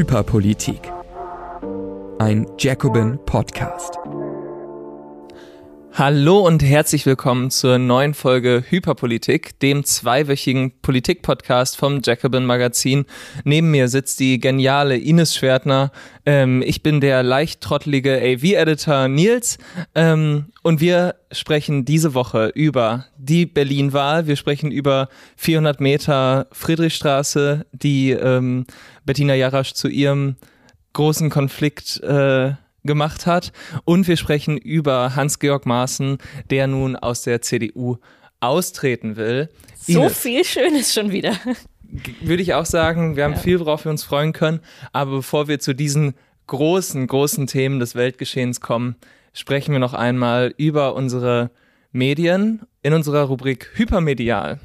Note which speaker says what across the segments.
Speaker 1: Hyperpolitik. Ein Jacobin Podcast.
Speaker 2: Hallo und herzlich willkommen zur neuen Folge Hyperpolitik, dem zweiwöchigen Politik-Podcast vom Jacobin Magazin. Neben mir sitzt die geniale Ines Schwertner. Ähm, ich bin der leicht trottelige AV-Editor Nils. Ähm, und wir sprechen diese Woche über die Berlin-Wahl. Wir sprechen über 400 Meter Friedrichstraße, die ähm, Bettina Jarasch zu ihrem großen Konflikt äh, gemacht hat. Und wir sprechen über Hans-Georg Maaßen, der nun aus der CDU austreten will.
Speaker 3: So Ines, viel Schönes schon wieder.
Speaker 2: Würde ich auch sagen, wir haben ja. viel, worauf wir uns freuen können. Aber bevor wir zu diesen großen, großen Themen des Weltgeschehens kommen, sprechen wir noch einmal über unsere Medien in unserer Rubrik Hypermedial.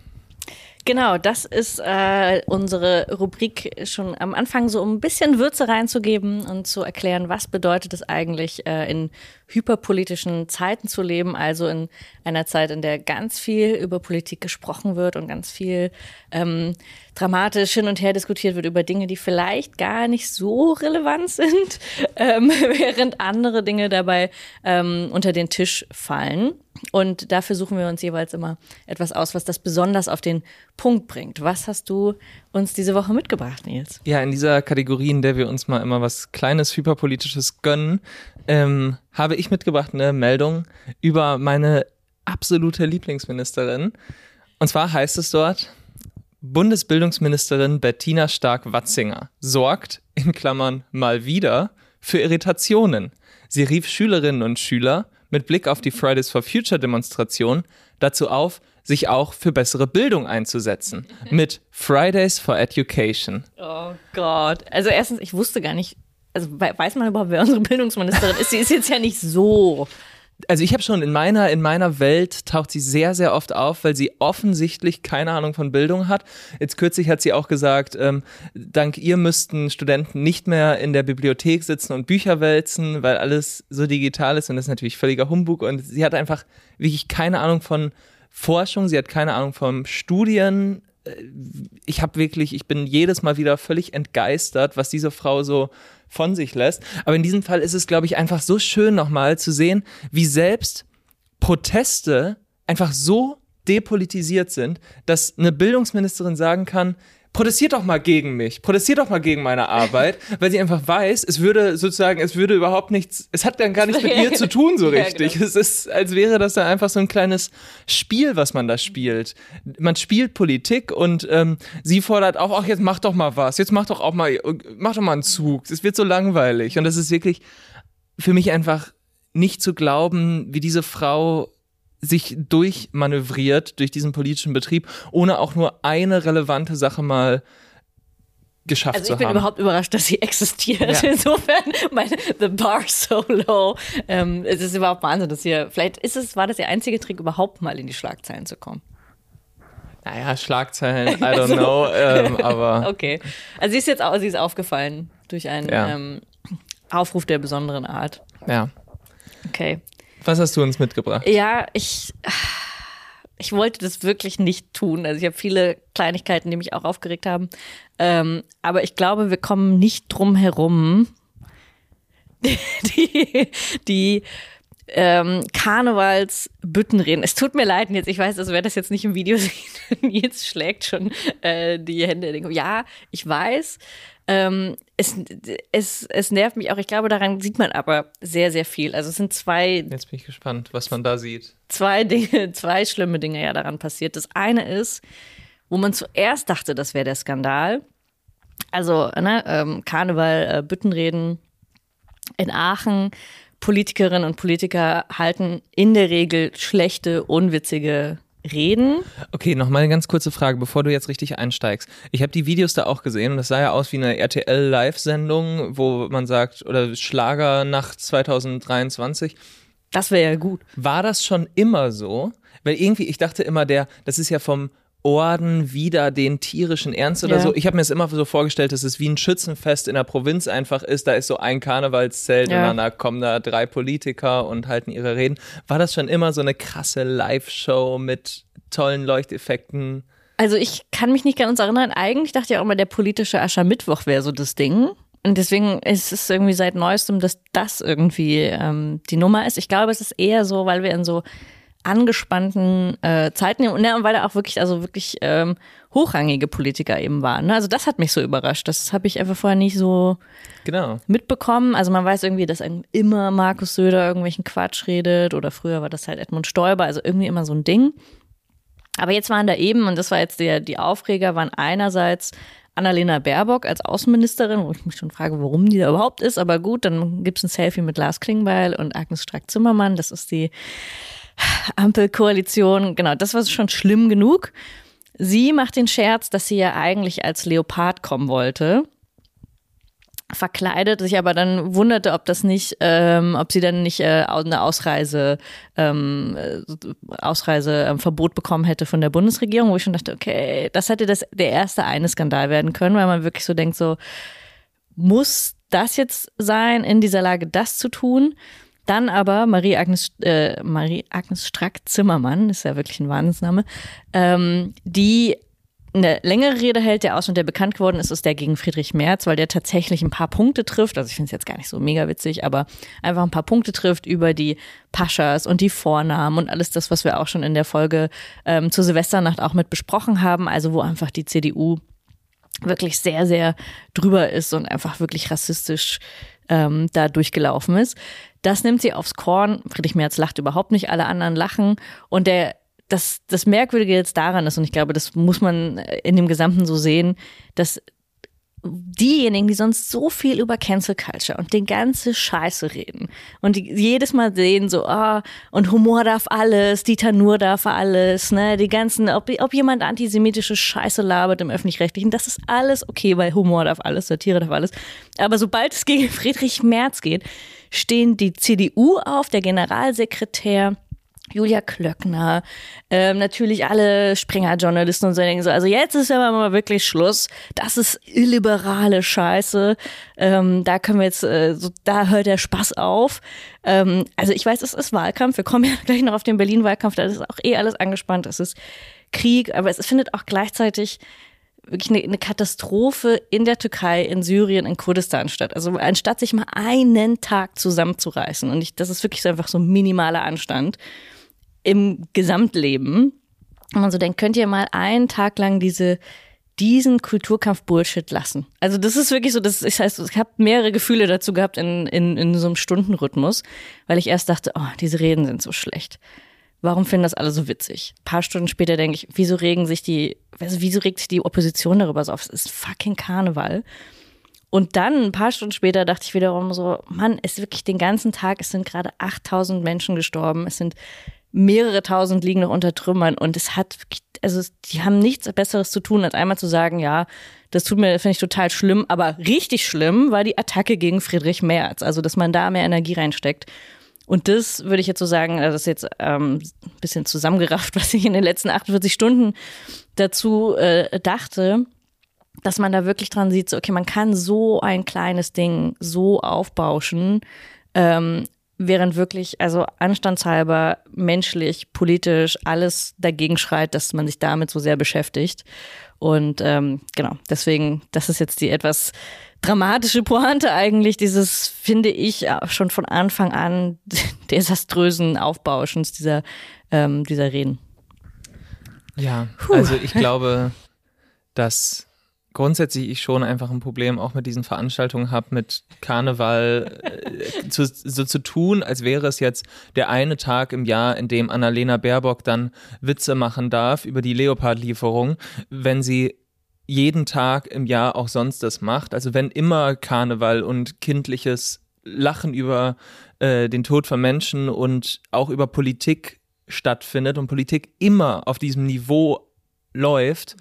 Speaker 3: Genau, das ist äh, unsere Rubrik schon am Anfang, so um ein bisschen Würze reinzugeben und zu erklären, was bedeutet es eigentlich, äh, in hyperpolitischen Zeiten zu leben, also in einer Zeit, in der ganz viel über Politik gesprochen wird und ganz viel ähm, dramatisch hin und her diskutiert wird über Dinge, die vielleicht gar nicht so relevant sind, ähm, während andere Dinge dabei ähm, unter den Tisch fallen. Und dafür suchen wir uns jeweils immer etwas aus, was das besonders auf den Punkt bringt. Was hast du uns diese Woche mitgebracht, Nils?
Speaker 2: Ja, in dieser Kategorie, in der wir uns mal immer was Kleines, Hyperpolitisches gönnen, ähm, habe ich mitgebracht eine Meldung über meine absolute Lieblingsministerin. Und zwar heißt es dort, Bundesbildungsministerin Bettina Stark-Watzinger sorgt, in Klammern mal wieder, für Irritationen. Sie rief Schülerinnen und Schüler mit Blick auf die Fridays for Future Demonstration dazu auf, sich auch für bessere Bildung einzusetzen. Mit Fridays for Education.
Speaker 3: Oh Gott. Also erstens, ich wusste gar nicht, also weiß man überhaupt, wer unsere Bildungsministerin ist? Sie ist jetzt ja nicht so
Speaker 2: also ich habe schon in meiner in meiner Welt taucht sie sehr sehr oft auf, weil sie offensichtlich keine Ahnung von Bildung hat. Jetzt kürzlich hat sie auch gesagt, ähm, dank ihr müssten Studenten nicht mehr in der Bibliothek sitzen und Bücher wälzen, weil alles so digital ist und das ist natürlich völliger Humbug und sie hat einfach wirklich keine Ahnung von Forschung, sie hat keine Ahnung vom Studien. Äh, ich habe wirklich, ich bin jedes Mal wieder völlig entgeistert, was diese Frau so von sich lässt. Aber in diesem Fall ist es, glaube ich, einfach so schön nochmal zu sehen, wie selbst Proteste einfach so depolitisiert sind, dass eine Bildungsministerin sagen kann, protestiert doch mal gegen mich, protestiert doch mal gegen meine Arbeit, weil sie einfach weiß, es würde sozusagen, es würde überhaupt nichts, es hat dann gar nichts mit ihr zu tun so richtig. Ja, genau. Es ist, als wäre das dann einfach so ein kleines Spiel, was man da spielt. Man spielt Politik und ähm, sie fordert auch, ach jetzt mach doch mal was, jetzt mach doch auch mal, mach doch mal einen Zug. Es wird so langweilig und das ist wirklich für mich einfach nicht zu glauben, wie diese Frau sich durchmanövriert durch diesen politischen Betrieb, ohne auch nur eine relevante Sache mal geschafft
Speaker 3: also
Speaker 2: zu haben.
Speaker 3: ich bin überhaupt überrascht, dass sie existiert. Ja. Insofern, meine, the bar so low. Ähm, es ist überhaupt Wahnsinn, dass hier, vielleicht ist es, war das ihr einzige Trick, überhaupt mal in die Schlagzeilen zu kommen.
Speaker 2: Naja, Schlagzeilen, I don't so. know, ähm, aber.
Speaker 3: Okay. Also sie ist jetzt sie ist aufgefallen durch einen ja. ähm, Aufruf der besonderen Art.
Speaker 2: Ja.
Speaker 3: Okay.
Speaker 2: Was hast du uns mitgebracht?
Speaker 3: Ja, ich, ich wollte das wirklich nicht tun. Also ich habe viele Kleinigkeiten, die mich auch aufgeregt haben. Ähm, aber ich glaube, wir kommen nicht drum herum, die, die ähm, Karnevalsbüttenreden. Es tut mir leid, jetzt, ich weiß, also wer das jetzt nicht im Video sieht, jetzt schlägt schon äh, die Hände. Ja, ich weiß, ähm, es, es, es nervt mich auch. Ich glaube, daran sieht man aber sehr, sehr viel. Also es sind zwei.
Speaker 2: Jetzt bin ich gespannt, was man da sieht.
Speaker 3: Zwei Dinge, zwei schlimme Dinge ja daran passiert. Das eine ist, wo man zuerst dachte, das wäre der Skandal. Also, ne, ähm, Karneval, äh, Büttenreden in Aachen. Politikerinnen und Politiker halten in der Regel schlechte, unwitzige reden.
Speaker 2: Okay, nochmal eine ganz kurze Frage, bevor du jetzt richtig einsteigst. Ich habe die Videos da auch gesehen und das sah ja aus wie eine RTL-Live-Sendung, wo man sagt, oder Schlagernacht 2023.
Speaker 3: Das wäre ja gut.
Speaker 2: War das schon immer so? Weil irgendwie, ich dachte immer, der, das ist ja vom Orden wieder den tierischen Ernst oder ja. so. Ich habe mir das immer so vorgestellt, dass es wie ein Schützenfest in der Provinz einfach ist. Da ist so ein Karnevalszelt ja. und dann kommen da drei Politiker und halten ihre Reden. War das schon immer so eine krasse Live-Show mit tollen Leuchteffekten?
Speaker 3: Also ich kann mich nicht ganz erinnern. Eigentlich dachte ich auch immer, der politische Aschermittwoch wäre so das Ding. und deswegen ist es irgendwie seit neuestem, dass das irgendwie ähm, die Nummer ist. Ich glaube, es ist eher so, weil wir in so angespannten äh, Zeiten und, ne, und weil da auch wirklich, also wirklich ähm, hochrangige Politiker eben waren. Ne? Also das hat mich so überrascht. Das habe ich einfach vorher nicht so
Speaker 2: genau.
Speaker 3: mitbekommen. Also man weiß irgendwie, dass immer Markus Söder irgendwelchen Quatsch redet oder früher war das halt Edmund Stoiber, also irgendwie immer so ein Ding. Aber jetzt waren da eben, und das war jetzt der, die Aufreger, waren einerseits Annalena Baerbock als Außenministerin, wo ich mich schon frage, warum die da überhaupt ist. Aber gut, dann gibt es ein Selfie mit Lars Klingbeil und Agnes Strack-Zimmermann. Das ist die Ampelkoalition. Genau, das war schon schlimm genug. Sie macht den Scherz, dass sie ja eigentlich als Leopard kommen wollte verkleidet, sich aber dann wunderte, ob das nicht, ähm, ob sie dann nicht äh, eine Ausreise, ähm, äh, Ausreiseverbot ähm, bekommen hätte von der Bundesregierung, wo ich schon dachte, okay, das hätte das der erste eine Skandal werden können, weil man wirklich so denkt, so muss das jetzt sein, in dieser Lage das zu tun? Dann aber Marie-Agnes äh, Marie Agnes Strack-Zimmermann, ist ja wirklich ein Wahnsinnsname, ähm, die eine längere Rede hält. Der Ausschnitt, der bekannt geworden ist, ist der gegen Friedrich Merz, weil der tatsächlich ein paar Punkte trifft. Also ich finde es jetzt gar nicht so mega witzig, aber einfach ein paar Punkte trifft über die Paschas und die Vornamen und alles das, was wir auch schon in der Folge ähm, zur Silvesternacht auch mit besprochen haben. Also wo einfach die CDU wirklich sehr, sehr drüber ist und einfach wirklich rassistisch ähm, da durchgelaufen ist. Das nimmt sie aufs Korn. Friedrich Merz lacht überhaupt nicht, alle anderen lachen. Und der das, das Merkwürdige jetzt daran ist, und ich glaube, das muss man in dem Gesamten so sehen, dass diejenigen, die sonst so viel über Cancel Culture und den ganze Scheiße reden und die jedes Mal sehen so, ah, und Humor darf alles, Dieter Nur darf alles, ne, die ganzen, ob, ob jemand antisemitische Scheiße labert im Öffentlich-Rechtlichen, das ist alles okay, weil Humor darf alles, Satire darf alles. Aber sobald es gegen Friedrich Merz geht, stehen die CDU auf, der Generalsekretär, Julia Klöckner, ähm, natürlich alle Springer-Journalisten und so denken so, also jetzt ist aber mal wirklich Schluss. Das ist illiberale Scheiße. Ähm, da können wir jetzt, äh, so, da hört der Spaß auf. Ähm, also ich weiß, es ist Wahlkampf. Wir kommen ja gleich noch auf den Berlin-Wahlkampf. Da ist auch eh alles angespannt. Es ist Krieg, aber es findet auch gleichzeitig wirklich eine, eine Katastrophe in der Türkei, in Syrien, in Kurdistan statt. Also anstatt sich mal einen Tag zusammenzureißen und ich, das ist wirklich so einfach so minimaler Anstand im Gesamtleben. Und man so denkt, könnt ihr mal einen Tag lang diese diesen Kulturkampf-Bullshit lassen. Also das ist wirklich so, das, ich heißt, ich habe mehrere Gefühle dazu gehabt in, in, in so einem Stundenrhythmus, weil ich erst dachte, oh, diese Reden sind so schlecht. Warum finden das alle so witzig? Ein paar Stunden später denke ich, wieso regen sich die, also wieso regt sich die Opposition darüber so auf? Es ist fucking Karneval. Und dann, ein paar Stunden später, dachte ich wiederum so, Mann, es ist wirklich den ganzen Tag, es sind gerade 8000 Menschen gestorben, es sind mehrere tausend liegen noch unter Trümmern und es hat, also die haben nichts Besseres zu tun, als einmal zu sagen, ja, das tut mir, finde ich total schlimm, aber richtig schlimm war die Attacke gegen Friedrich Merz, also dass man da mehr Energie reinsteckt. Und das würde ich jetzt so sagen, also das ist jetzt ähm, ein bisschen zusammengerafft, was ich in den letzten 48 Stunden dazu äh, dachte, dass man da wirklich dran sieht, so, okay, man kann so ein kleines Ding so aufbauschen, ähm, während wirklich, also anstandshalber, menschlich, politisch, alles dagegen schreit, dass man sich damit so sehr beschäftigt. Und ähm, genau, deswegen, das ist jetzt die etwas dramatische Pointe eigentlich, dieses, finde ich, schon von Anfang an desaströsen Aufbauschens dieser, ähm, dieser Reden.
Speaker 2: Ja, Puh. also ich glaube, dass grundsätzlich ich schon einfach ein Problem auch mit diesen Veranstaltungen habe, mit Karneval äh, zu, so zu tun, als wäre es jetzt der eine Tag im Jahr, in dem Annalena Baerbock dann Witze machen darf über die Leopard-Lieferung, wenn sie jeden Tag im Jahr auch sonst das macht. Also wenn immer Karneval und kindliches Lachen über äh, den Tod von Menschen und auch über Politik stattfindet und Politik immer auf diesem Niveau läuft,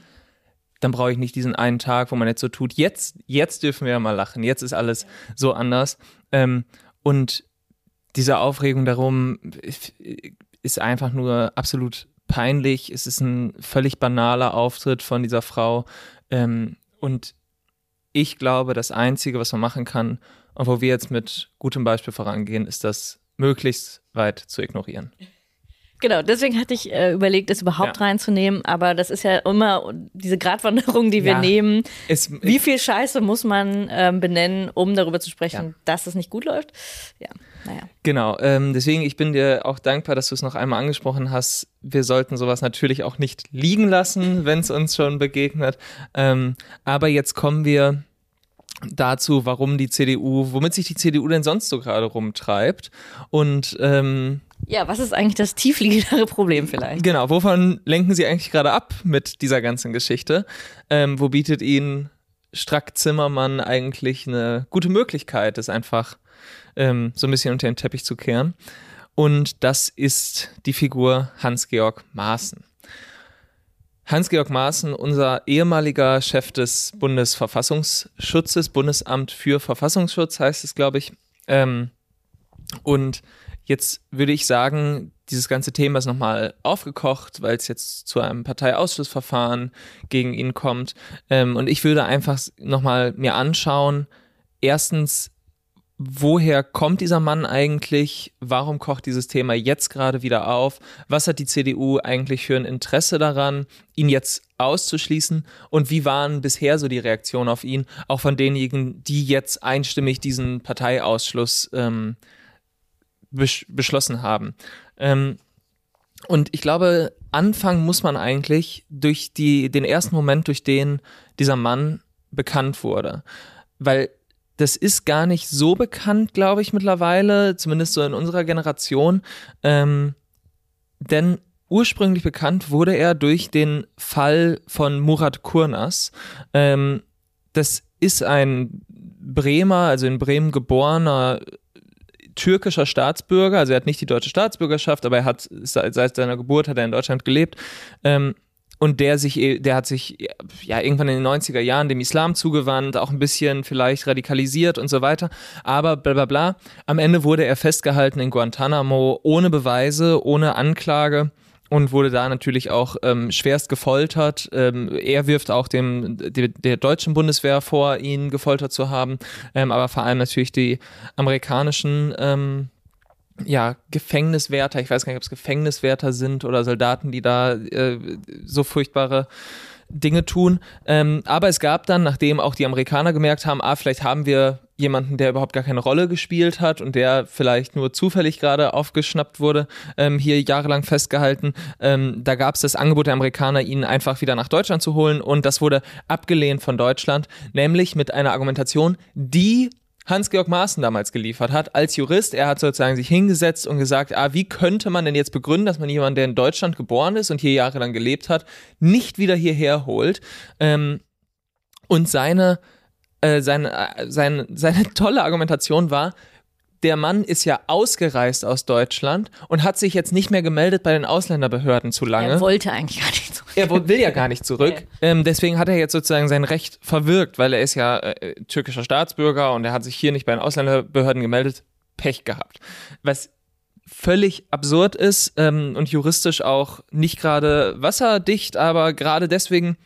Speaker 2: dann brauche ich nicht diesen einen Tag, wo man jetzt so tut, jetzt, jetzt dürfen wir ja mal lachen, jetzt ist alles so anders. Ähm, und diese Aufregung darum ist einfach nur absolut peinlich. Es ist ein völlig banaler Auftritt von dieser Frau. Ähm, und ich glaube, das Einzige, was man machen kann, und wo wir jetzt mit gutem Beispiel vorangehen, ist das möglichst weit zu ignorieren.
Speaker 3: Genau, deswegen hatte ich äh, überlegt, es überhaupt
Speaker 2: Ja.
Speaker 3: reinzunehmen, aber das ist ja immer diese Gratwanderung, die wir
Speaker 2: Ja.
Speaker 3: nehmen.
Speaker 2: Es,
Speaker 3: Wie viel Scheiße muss man ähm, benennen, um darüber zu sprechen,
Speaker 2: Ja.
Speaker 3: dass es nicht gut läuft? Ja, naja.
Speaker 2: Genau, ähm, deswegen, ich bin dir auch dankbar, dass du es noch einmal angesprochen hast. Wir sollten sowas natürlich auch nicht liegen lassen, wenn es uns schon begegnet. Ähm, aber jetzt kommen wir dazu, warum die CDU, womit sich die CDU denn sonst so gerade rumtreibt. Und ähm,
Speaker 3: Ja, was ist eigentlich das tiefliegendere Problem vielleicht?
Speaker 2: genau, wovon lenken sie eigentlich gerade ab mit dieser ganzen Geschichte? Ähm, wo bietet ihnen Strack Zimmermann eigentlich eine gute Möglichkeit, das einfach ähm, so ein bisschen unter den Teppich zu kehren? Und das ist die Figur Hans-Georg Maaßen. Hans-Georg Maaßen, unser ehemaliger Chef des Bundesverfassungsschutzes, Bundesamt für Verfassungsschutz heißt es, glaube ich. Ähm, und jetzt würde ich sagen, dieses ganze Thema ist nochmal aufgekocht, weil es jetzt zu einem Parteiausschlussverfahren gegen ihn kommt. Ähm, und ich würde einfach nochmal mir anschauen, erstens, woher kommt dieser Mann eigentlich? Warum kocht dieses Thema jetzt gerade wieder auf? Was hat die CDU eigentlich für ein Interesse daran, ihn jetzt auszuschließen? Und wie waren bisher so die Reaktionen auf ihn, auch von denjenigen, die jetzt einstimmig diesen Parteiausschluss ähm, besch beschlossen haben? Ähm, und ich glaube, anfangen muss man eigentlich durch die, den ersten Moment, durch den dieser Mann bekannt wurde. Weil das ist gar nicht so bekannt, glaube ich, mittlerweile, zumindest so in unserer Generation. Ähm, denn ursprünglich bekannt wurde er durch den Fall von Murat Kurnas. Ähm, das ist ein Bremer, also in Bremen geborener türkischer Staatsbürger, also er hat nicht die deutsche Staatsbürgerschaft, aber er hat seit, seiner Geburt hat er in Deutschland gelebt. Ähm, und der sich, eh- der hat sich ja irgendwann in den 90er Jahren dem Islam zugewandt, auch ein bisschen vielleicht radikalisiert und so weiter. Aber bla bla bla. Am Ende wurde er festgehalten in Guantanamo ohne Beweise, ohne Anklage und wurde da natürlich auch ähm, schwerst gefoltert. Ähm, er wirft auch dem der, der deutschen Bundeswehr vor, ihn gefoltert zu haben, ähm, aber vor allem natürlich die amerikanischen ähm, ja, Gefängniswärter, ich weiß gar nicht, ob es Gefängniswärter sind oder Soldaten, die da äh, so furchtbare Dinge tun. Ähm, aber es gab dann, nachdem auch die Amerikaner gemerkt haben, ah, vielleicht haben wir jemanden, der überhaupt gar keine Rolle gespielt hat und der vielleicht nur zufällig gerade aufgeschnappt wurde, ähm, hier jahrelang festgehalten. Ähm, da gab es das Angebot der Amerikaner, ihn einfach wieder nach Deutschland zu holen und das wurde abgelehnt von Deutschland, nämlich mit einer Argumentation, die Hans-Georg Maaßen damals geliefert hat, als Jurist. Er hat sozusagen sich hingesetzt und gesagt, ah, wie könnte man denn jetzt begründen, dass man jemanden, der in Deutschland geboren ist und hier jahrelang gelebt hat, nicht wieder hierher holt? Ähm, und seine, äh, seine, äh, seine, seine tolle Argumentation war, der Mann ist ja ausgereist aus Deutschland und hat sich jetzt nicht mehr gemeldet bei den Ausländerbehörden zu lange.
Speaker 3: Er wollte eigentlich gar nicht so.
Speaker 2: Er will ja gar nicht zurück. Ähm, deswegen hat er jetzt sozusagen sein Recht verwirkt, weil er ist ja äh, türkischer Staatsbürger und er hat sich hier nicht bei den Ausländerbehörden gemeldet. Pech gehabt. Was völlig absurd ist ähm, und juristisch auch nicht gerade wasserdicht, aber gerade deswegen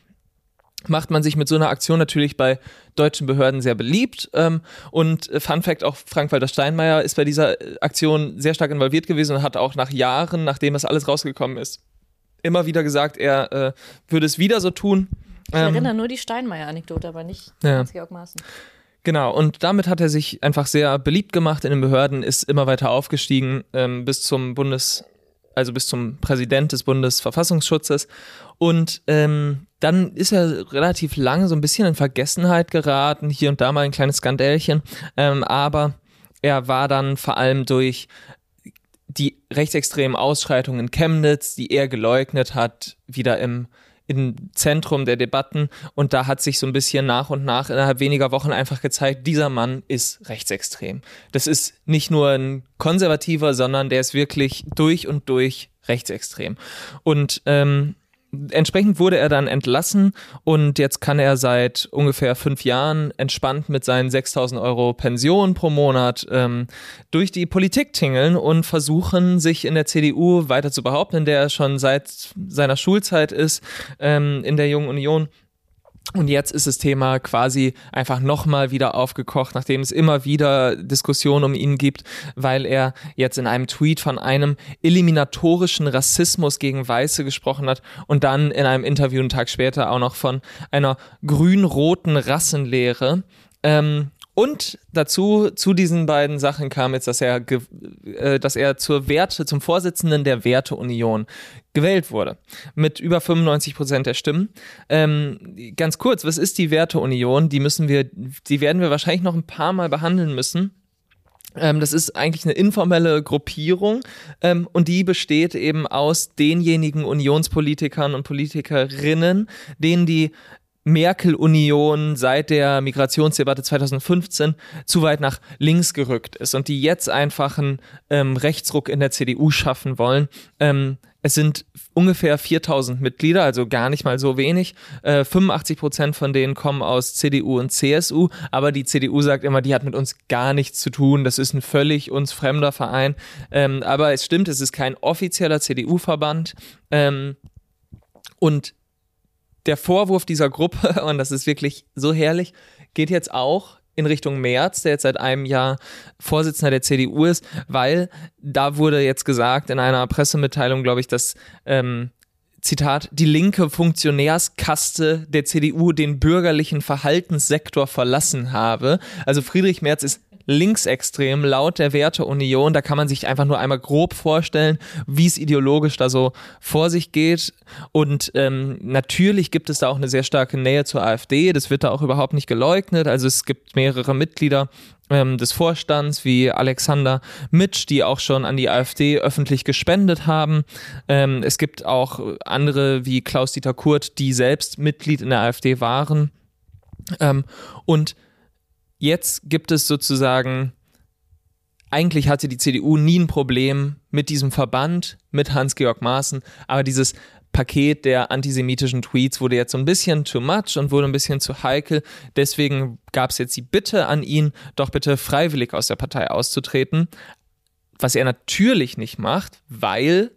Speaker 2: macht man sich mit so einer Aktion natürlich bei deutschen Behörden sehr beliebt. Ähm, und äh, Fun Fact, auch Frank-Walter Steinmeier ist bei dieser äh, Aktion sehr stark involviert gewesen und hat auch nach Jahren, nachdem das alles rausgekommen ist, immer wieder gesagt, er äh, würde es wieder so tun.
Speaker 3: Ich erinnere nur die Steinmeier-Anekdote, aber nicht
Speaker 2: Ja.
Speaker 3: Hans-Georg Maaßen.
Speaker 2: Genau, und damit hat er sich einfach sehr beliebt gemacht in den Behörden, ist immer weiter aufgestiegen ähm, bis zum Bundes, also bis zum Präsident des Bundesverfassungsschutzes. Und ähm, dann ist er relativ lange so ein bisschen in Vergessenheit geraten, hier und da mal ein kleines Skandälchen. Ähm, aber er war dann vor allem durch die rechtsextremen Ausschreitungen in Chemnitz, die er geleugnet hat, wieder im, im Zentrum der Debatten. Und da hat sich so ein bisschen nach und nach innerhalb weniger Wochen einfach gezeigt, dieser Mann ist rechtsextrem. Das ist nicht nur ein konservativer, sondern der ist wirklich durch und durch rechtsextrem. Und ähm, entsprechend wurde er dann entlassen und jetzt kann er seit ungefähr fünf Jahren entspannt mit seinen 6000 Euro Pension pro Monat ähm, durch die Politik tingeln und versuchen, sich in der CDU weiter zu behaupten, in der er schon seit seiner Schulzeit ist, ähm, in der Jungen Union. Und jetzt ist das Thema quasi einfach nochmal wieder aufgekocht, nachdem es immer wieder Diskussionen um ihn gibt, weil er jetzt in einem Tweet von einem eliminatorischen Rassismus gegen Weiße gesprochen hat und dann in einem Interview einen Tag später auch noch von einer grün-roten Rassenlehre. Ähm, und dazu, zu diesen beiden Sachen kam jetzt, dass er, äh, dass er zur Werte, zum Vorsitzenden der Werteunion gewählt wurde. Mit über 95 Prozent der Stimmen. Ähm, ganz kurz, was ist die Werteunion? Die müssen wir, die werden wir wahrscheinlich noch ein paar Mal behandeln müssen. Ähm, das ist eigentlich eine informelle Gruppierung ähm, und die besteht eben aus denjenigen Unionspolitikern und Politikerinnen, denen die Merkel-Union seit der Migrationsdebatte 2015 zu weit nach links gerückt ist und die jetzt einfach einen ähm, Rechtsruck in der CDU schaffen wollen. Ähm, es sind ungefähr 4000 Mitglieder, also gar nicht mal so wenig. Äh, 85 Prozent von denen kommen aus CDU und CSU, aber die CDU sagt immer, die hat mit uns gar nichts zu tun. Das ist ein völlig uns fremder Verein. Ähm, aber es stimmt, es ist kein offizieller CDU-Verband. Ähm, und der Vorwurf dieser Gruppe, und das ist wirklich so herrlich, geht jetzt auch in Richtung Merz, der jetzt seit einem Jahr Vorsitzender der CDU ist, weil da wurde jetzt gesagt in einer Pressemitteilung, glaube ich, dass ähm, Zitat, die linke Funktionärskaste der CDU den bürgerlichen Verhaltenssektor verlassen habe. Also Friedrich Merz ist linksextrem laut der Werteunion. Da kann man sich einfach nur einmal grob vorstellen, wie es ideologisch da so vor sich geht. Und ähm, natürlich gibt es da auch eine sehr starke Nähe zur AfD. Das wird da auch überhaupt nicht geleugnet. Also es gibt mehrere Mitglieder ähm, des Vorstands wie Alexander Mitsch, die auch schon an die AfD öffentlich gespendet haben. Ähm, es gibt auch andere wie Klaus-Dieter Kurt, die selbst Mitglied in der AfD waren. Ähm, und jetzt gibt es sozusagen, eigentlich hatte die CDU nie ein Problem mit diesem Verband, mit Hans-Georg Maaßen, aber dieses Paket der antisemitischen Tweets wurde jetzt so ein bisschen too much und wurde ein bisschen zu heikel. Deswegen gab es jetzt die Bitte an ihn, doch bitte freiwillig aus der Partei auszutreten. Was er natürlich nicht macht, weil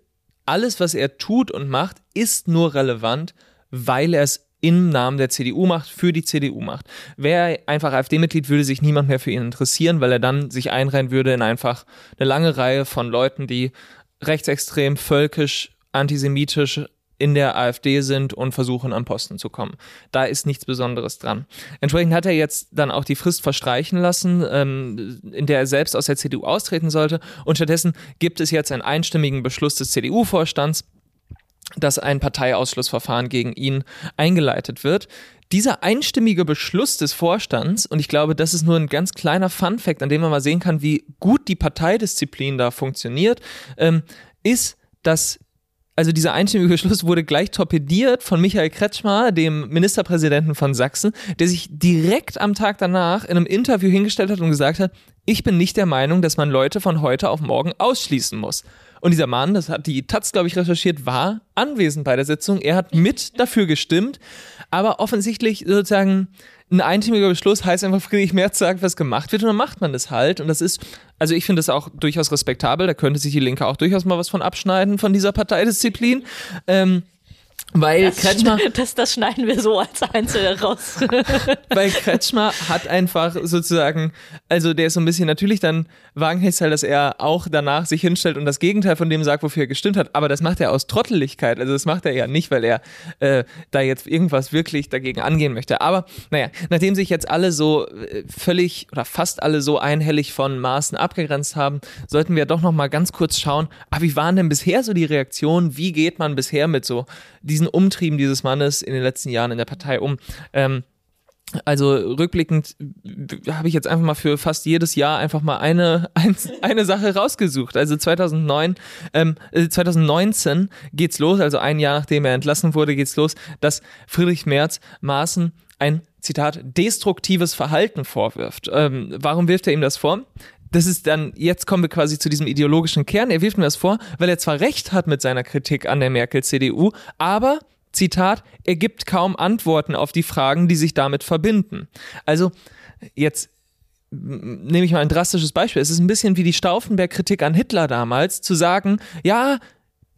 Speaker 2: alles, was er tut und macht, ist nur relevant, weil er es im Namen der CDU macht, für die CDU macht. Wäre einfach AfD-Mitglied, würde sich niemand mehr für ihn interessieren, weil er dann sich einreihen würde in einfach eine lange Reihe von Leuten, die rechtsextrem, völkisch, antisemitisch in der AfD sind und versuchen an Posten zu kommen. Da ist nichts Besonderes dran. Entsprechend hat er jetzt dann auch die Frist verstreichen lassen, ähm, in der er selbst aus der CDU austreten sollte. Und stattdessen gibt es jetzt einen einstimmigen Beschluss des CDU-Vorstands, dass ein Parteiausschlussverfahren gegen ihn eingeleitet wird. Dieser einstimmige Beschluss des Vorstands, und ich glaube, das ist nur ein ganz kleiner Fun-Fact, an dem man mal sehen kann, wie gut die Parteidisziplin da funktioniert, ähm, ist, dass also dieser einstimmige Beschluss wurde gleich torpediert von Michael Kretschmer, dem Ministerpräsidenten von Sachsen, der sich direkt am Tag danach in einem Interview hingestellt hat und gesagt hat, ich bin nicht der Meinung, dass man Leute von heute auf morgen ausschließen muss. Und dieser Mann, das hat die Taz, glaube ich, recherchiert, war anwesend bei der Sitzung. Er hat mit dafür gestimmt, aber offensichtlich sozusagen ein einstimmiger Beschluss heißt einfach, Friedrich Merz sagt, was gemacht wird und dann macht man das halt. Und das ist, also ich finde das auch durchaus respektabel. Da könnte sich die Linke auch durchaus mal was von abschneiden, von dieser Parteidisziplin. Ähm, weil
Speaker 3: das,
Speaker 2: Kretschmer.
Speaker 3: Das, das schneiden wir so als Einzelne raus.
Speaker 2: weil Kretschmer hat einfach sozusagen, also der ist so ein bisschen natürlich dann Wagenhäcksel, dass er auch danach sich hinstellt und das Gegenteil von dem sagt, wofür er gestimmt hat. Aber das macht er aus Trotteligkeit. Also das macht er ja nicht, weil er äh, da jetzt irgendwas wirklich dagegen angehen möchte. Aber naja, nachdem sich jetzt alle so äh, völlig oder fast alle so einhellig von Maßen abgegrenzt haben, sollten wir doch noch mal ganz kurz schauen, ah, wie waren denn bisher so die Reaktionen? Wie geht man bisher mit so diesen Umtrieben dieses Mannes in den letzten Jahren in der Partei um. Ähm, also rückblickend habe ich jetzt einfach mal für fast jedes Jahr einfach mal eine, ein, eine Sache rausgesucht. Also 2009, ähm, 2019 äh, geht's los, also ein Jahr nachdem er entlassen wurde, geht's los, dass Friedrich Merz Maaßen ein Zitat destruktives Verhalten vorwirft. Ähm, warum wirft er ihm das vor? Das ist dann, jetzt kommen wir quasi zu diesem ideologischen Kern. Er wirft mir das vor, weil er zwar recht hat mit seiner Kritik an der Merkel-CDU, aber Zitat, er gibt kaum Antworten auf die Fragen, die sich damit verbinden. Also, jetzt nehme ich mal ein drastisches Beispiel. Es ist ein bisschen wie die Stauffenberg-Kritik an Hitler damals, zu sagen, ja,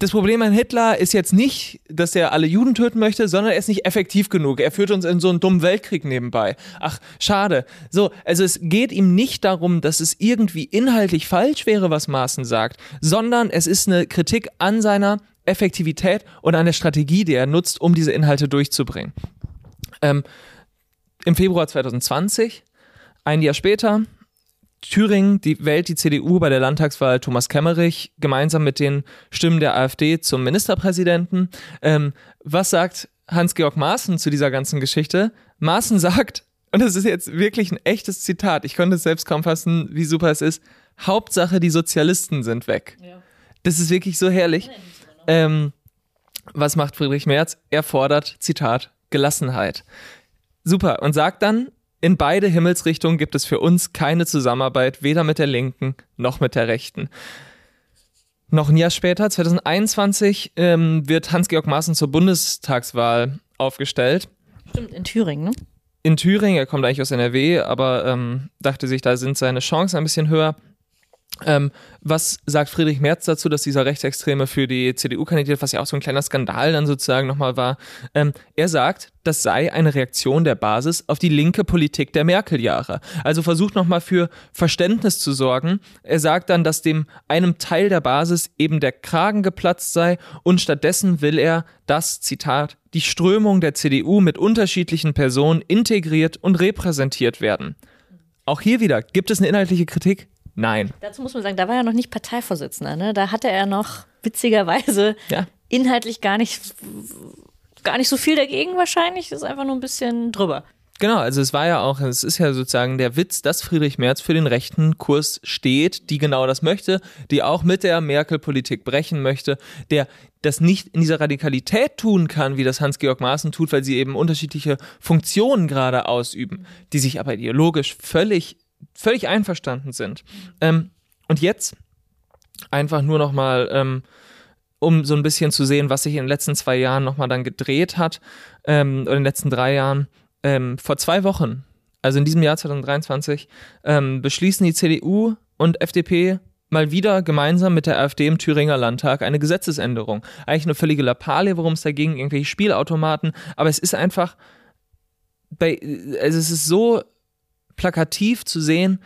Speaker 2: das Problem an Hitler ist jetzt nicht, dass er alle Juden töten möchte, sondern er ist nicht effektiv genug. Er führt uns in so einen dummen Weltkrieg nebenbei. Ach, schade. So, also es geht ihm nicht darum, dass es irgendwie inhaltlich falsch wäre, was Maaßen sagt, sondern es ist eine Kritik an seiner Effektivität und an der Strategie, die er nutzt, um diese Inhalte durchzubringen. Ähm, Im Februar 2020, ein Jahr später, Thüringen die wählt die CDU bei der Landtagswahl Thomas Kemmerich gemeinsam mit den Stimmen der AfD zum Ministerpräsidenten. Ähm, was sagt Hans-Georg Maaßen zu dieser ganzen Geschichte? Maaßen sagt, und das ist jetzt wirklich ein echtes Zitat, ich konnte es selbst kaum fassen, wie super es ist, Hauptsache die Sozialisten sind weg. Ja. Das ist wirklich so herrlich. Ähm, was macht Friedrich Merz? Er fordert, Zitat, Gelassenheit. Super. Und sagt dann, in beide Himmelsrichtungen gibt es für uns keine Zusammenarbeit, weder mit der Linken noch mit der Rechten. Noch ein Jahr später, 2021, ähm, wird Hans-Georg Maaßen zur Bundestagswahl aufgestellt.
Speaker 3: Stimmt, in Thüringen, ne?
Speaker 2: In Thüringen, er kommt eigentlich aus NRW, aber ähm, dachte sich, da sind seine Chancen ein bisschen höher. Ähm, was sagt Friedrich Merz dazu, dass dieser Rechtsextreme für die CDU kandidiert, was ja auch so ein kleiner Skandal dann sozusagen nochmal war? Ähm, er sagt, das sei eine Reaktion der Basis auf die linke Politik der Merkel-Jahre. Also versucht nochmal für Verständnis zu sorgen. Er sagt dann, dass dem einem Teil der Basis eben der Kragen geplatzt sei und stattdessen will er, dass, Zitat, die Strömung der CDU mit unterschiedlichen Personen integriert und repräsentiert werden. Auch hier wieder, gibt es eine inhaltliche Kritik? Nein.
Speaker 3: Dazu muss man sagen, da war er noch nicht Parteivorsitzender. Ne? Da hatte er noch witzigerweise ja. inhaltlich gar nicht, gar nicht so viel dagegen wahrscheinlich. Ist einfach nur ein bisschen drüber.
Speaker 2: Genau, also es war ja auch, es ist ja sozusagen der Witz, dass Friedrich Merz für den rechten Kurs steht, die genau das möchte, die auch mit der Merkel-Politik brechen möchte, der das nicht in dieser Radikalität tun kann, wie das Hans-Georg Maaßen tut, weil sie eben unterschiedliche Funktionen gerade ausüben, die sich aber ideologisch völlig völlig einverstanden sind. Ähm, und jetzt einfach nur noch mal, ähm, um so ein bisschen zu sehen, was sich in den letzten zwei Jahren noch mal dann gedreht hat, ähm, oder in den letzten drei Jahren. Ähm, vor zwei Wochen, also in diesem Jahr 2023, ähm, beschließen die CDU und FDP mal wieder gemeinsam mit der AfD im Thüringer Landtag eine Gesetzesänderung. Eigentlich eine völlige Lappalie, worum es da ging, irgendwelche Spielautomaten, aber es ist einfach bei, also es ist so plakativ zu sehen,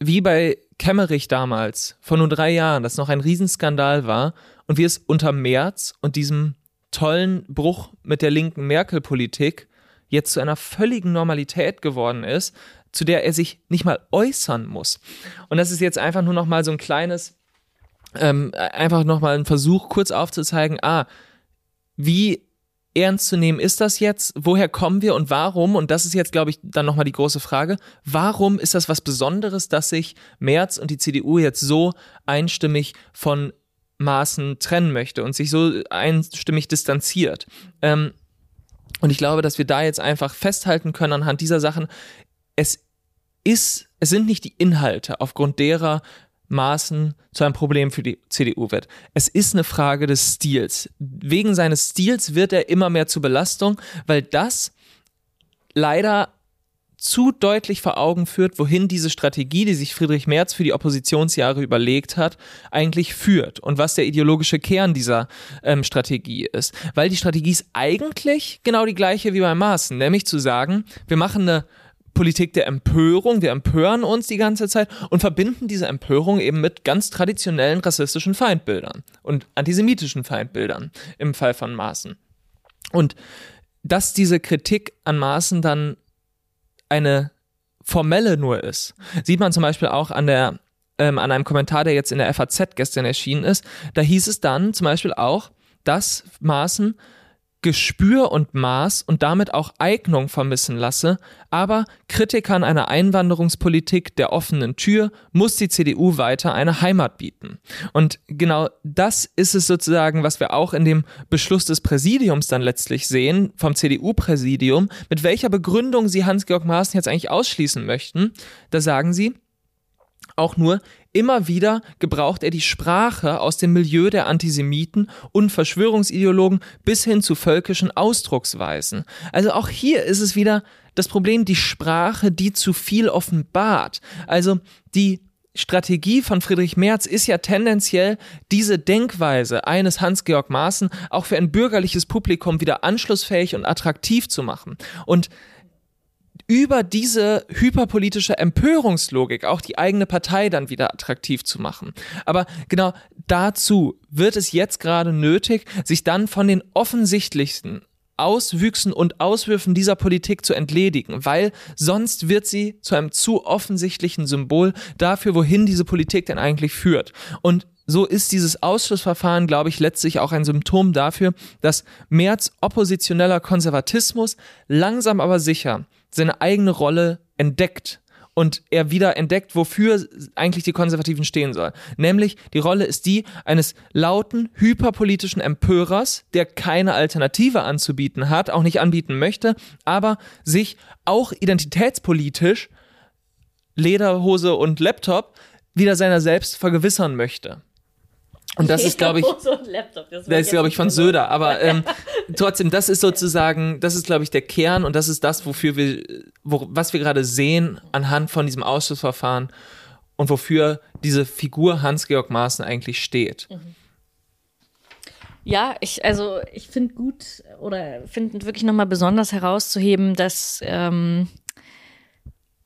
Speaker 2: wie bei Kemmerich damals, vor nur drei Jahren, das noch ein Riesenskandal war und wie es unter Merz und diesem tollen Bruch mit der linken Merkel-Politik jetzt zu einer völligen Normalität geworden ist, zu der er sich nicht mal äußern muss. Und das ist jetzt einfach nur noch mal so ein kleines, ähm, einfach noch mal ein Versuch, kurz aufzuzeigen, ah, wie ernst zu nehmen ist das jetzt? Woher kommen wir und warum? Und das ist jetzt, glaube ich, dann nochmal die große Frage. Warum ist das was Besonderes, dass sich Merz und die CDU jetzt so einstimmig von Maßen trennen möchte und sich so einstimmig distanziert? Ähm, und ich glaube, dass wir da jetzt einfach festhalten können anhand dieser Sachen. Es ist, es sind nicht die Inhalte, aufgrund derer Maßen zu einem Problem für die CDU wird. Es ist eine Frage des Stils. Wegen seines Stils wird er immer mehr zur Belastung, weil das leider zu deutlich vor Augen führt, wohin diese Strategie, die sich Friedrich Merz für die Oppositionsjahre überlegt hat, eigentlich führt und was der ideologische Kern dieser ähm, Strategie ist. Weil die Strategie ist eigentlich genau die gleiche wie bei Maaßen, nämlich zu sagen, wir machen eine Politik der Empörung. Wir empören uns die ganze Zeit und verbinden diese Empörung eben mit ganz traditionellen rassistischen Feindbildern und antisemitischen Feindbildern im Fall von Maaßen. Und dass diese Kritik an Maaßen dann eine formelle nur ist, sieht man zum Beispiel auch an der ähm, an einem Kommentar, der jetzt in der FAZ gestern erschienen ist. Da hieß es dann zum Beispiel auch, dass Maaßen Gespür und Maß und damit auch Eignung vermissen lasse, aber Kritikern einer Einwanderungspolitik der offenen Tür muss die CDU weiter eine Heimat bieten. Und genau das ist es sozusagen, was wir auch in dem Beschluss des Präsidiums dann letztlich sehen, vom CDU-Präsidium, mit welcher Begründung sie Hans-Georg Maaßen jetzt eigentlich ausschließen möchten. Da sagen sie, auch nur, immer wieder gebraucht er die Sprache aus dem Milieu der Antisemiten und Verschwörungsideologen bis hin zu völkischen Ausdrucksweisen. Also auch hier ist es wieder das Problem, die Sprache, die zu viel offenbart. Also die Strategie von Friedrich Merz ist ja tendenziell, diese Denkweise eines Hans-Georg Maaßen auch für ein bürgerliches Publikum wieder anschlussfähig und attraktiv zu machen. Und über diese hyperpolitische Empörungslogik auch die eigene Partei dann wieder attraktiv zu machen. Aber genau dazu wird es jetzt gerade nötig, sich dann von den offensichtlichsten Auswüchsen und Auswürfen dieser Politik zu entledigen, weil sonst wird sie zu einem zu offensichtlichen Symbol dafür, wohin diese Politik denn eigentlich führt. Und so ist dieses Ausschlussverfahren, glaube ich, letztlich auch ein Symptom dafür, dass Merz oppositioneller Konservatismus langsam aber sicher seine eigene Rolle entdeckt und er wieder entdeckt, wofür eigentlich die Konservativen stehen soll. Nämlich die Rolle ist die eines lauten, hyperpolitischen Empörers, der keine Alternative anzubieten hat, auch nicht anbieten möchte, aber sich auch identitätspolitisch Lederhose und Laptop wieder seiner selbst vergewissern möchte. Und das ist, glaube ich, das ist, glaube ich, von Söder. Aber ähm, trotzdem, das ist sozusagen, das ist, glaube ich, der Kern und das ist das, wofür wir, wo, was wir gerade sehen anhand von diesem Ausschussverfahren und wofür diese Figur Hans-Georg Maaßen eigentlich steht. Mhm.
Speaker 3: Ja, ich, also ich finde gut oder finde wirklich nochmal besonders herauszuheben, dass ähm,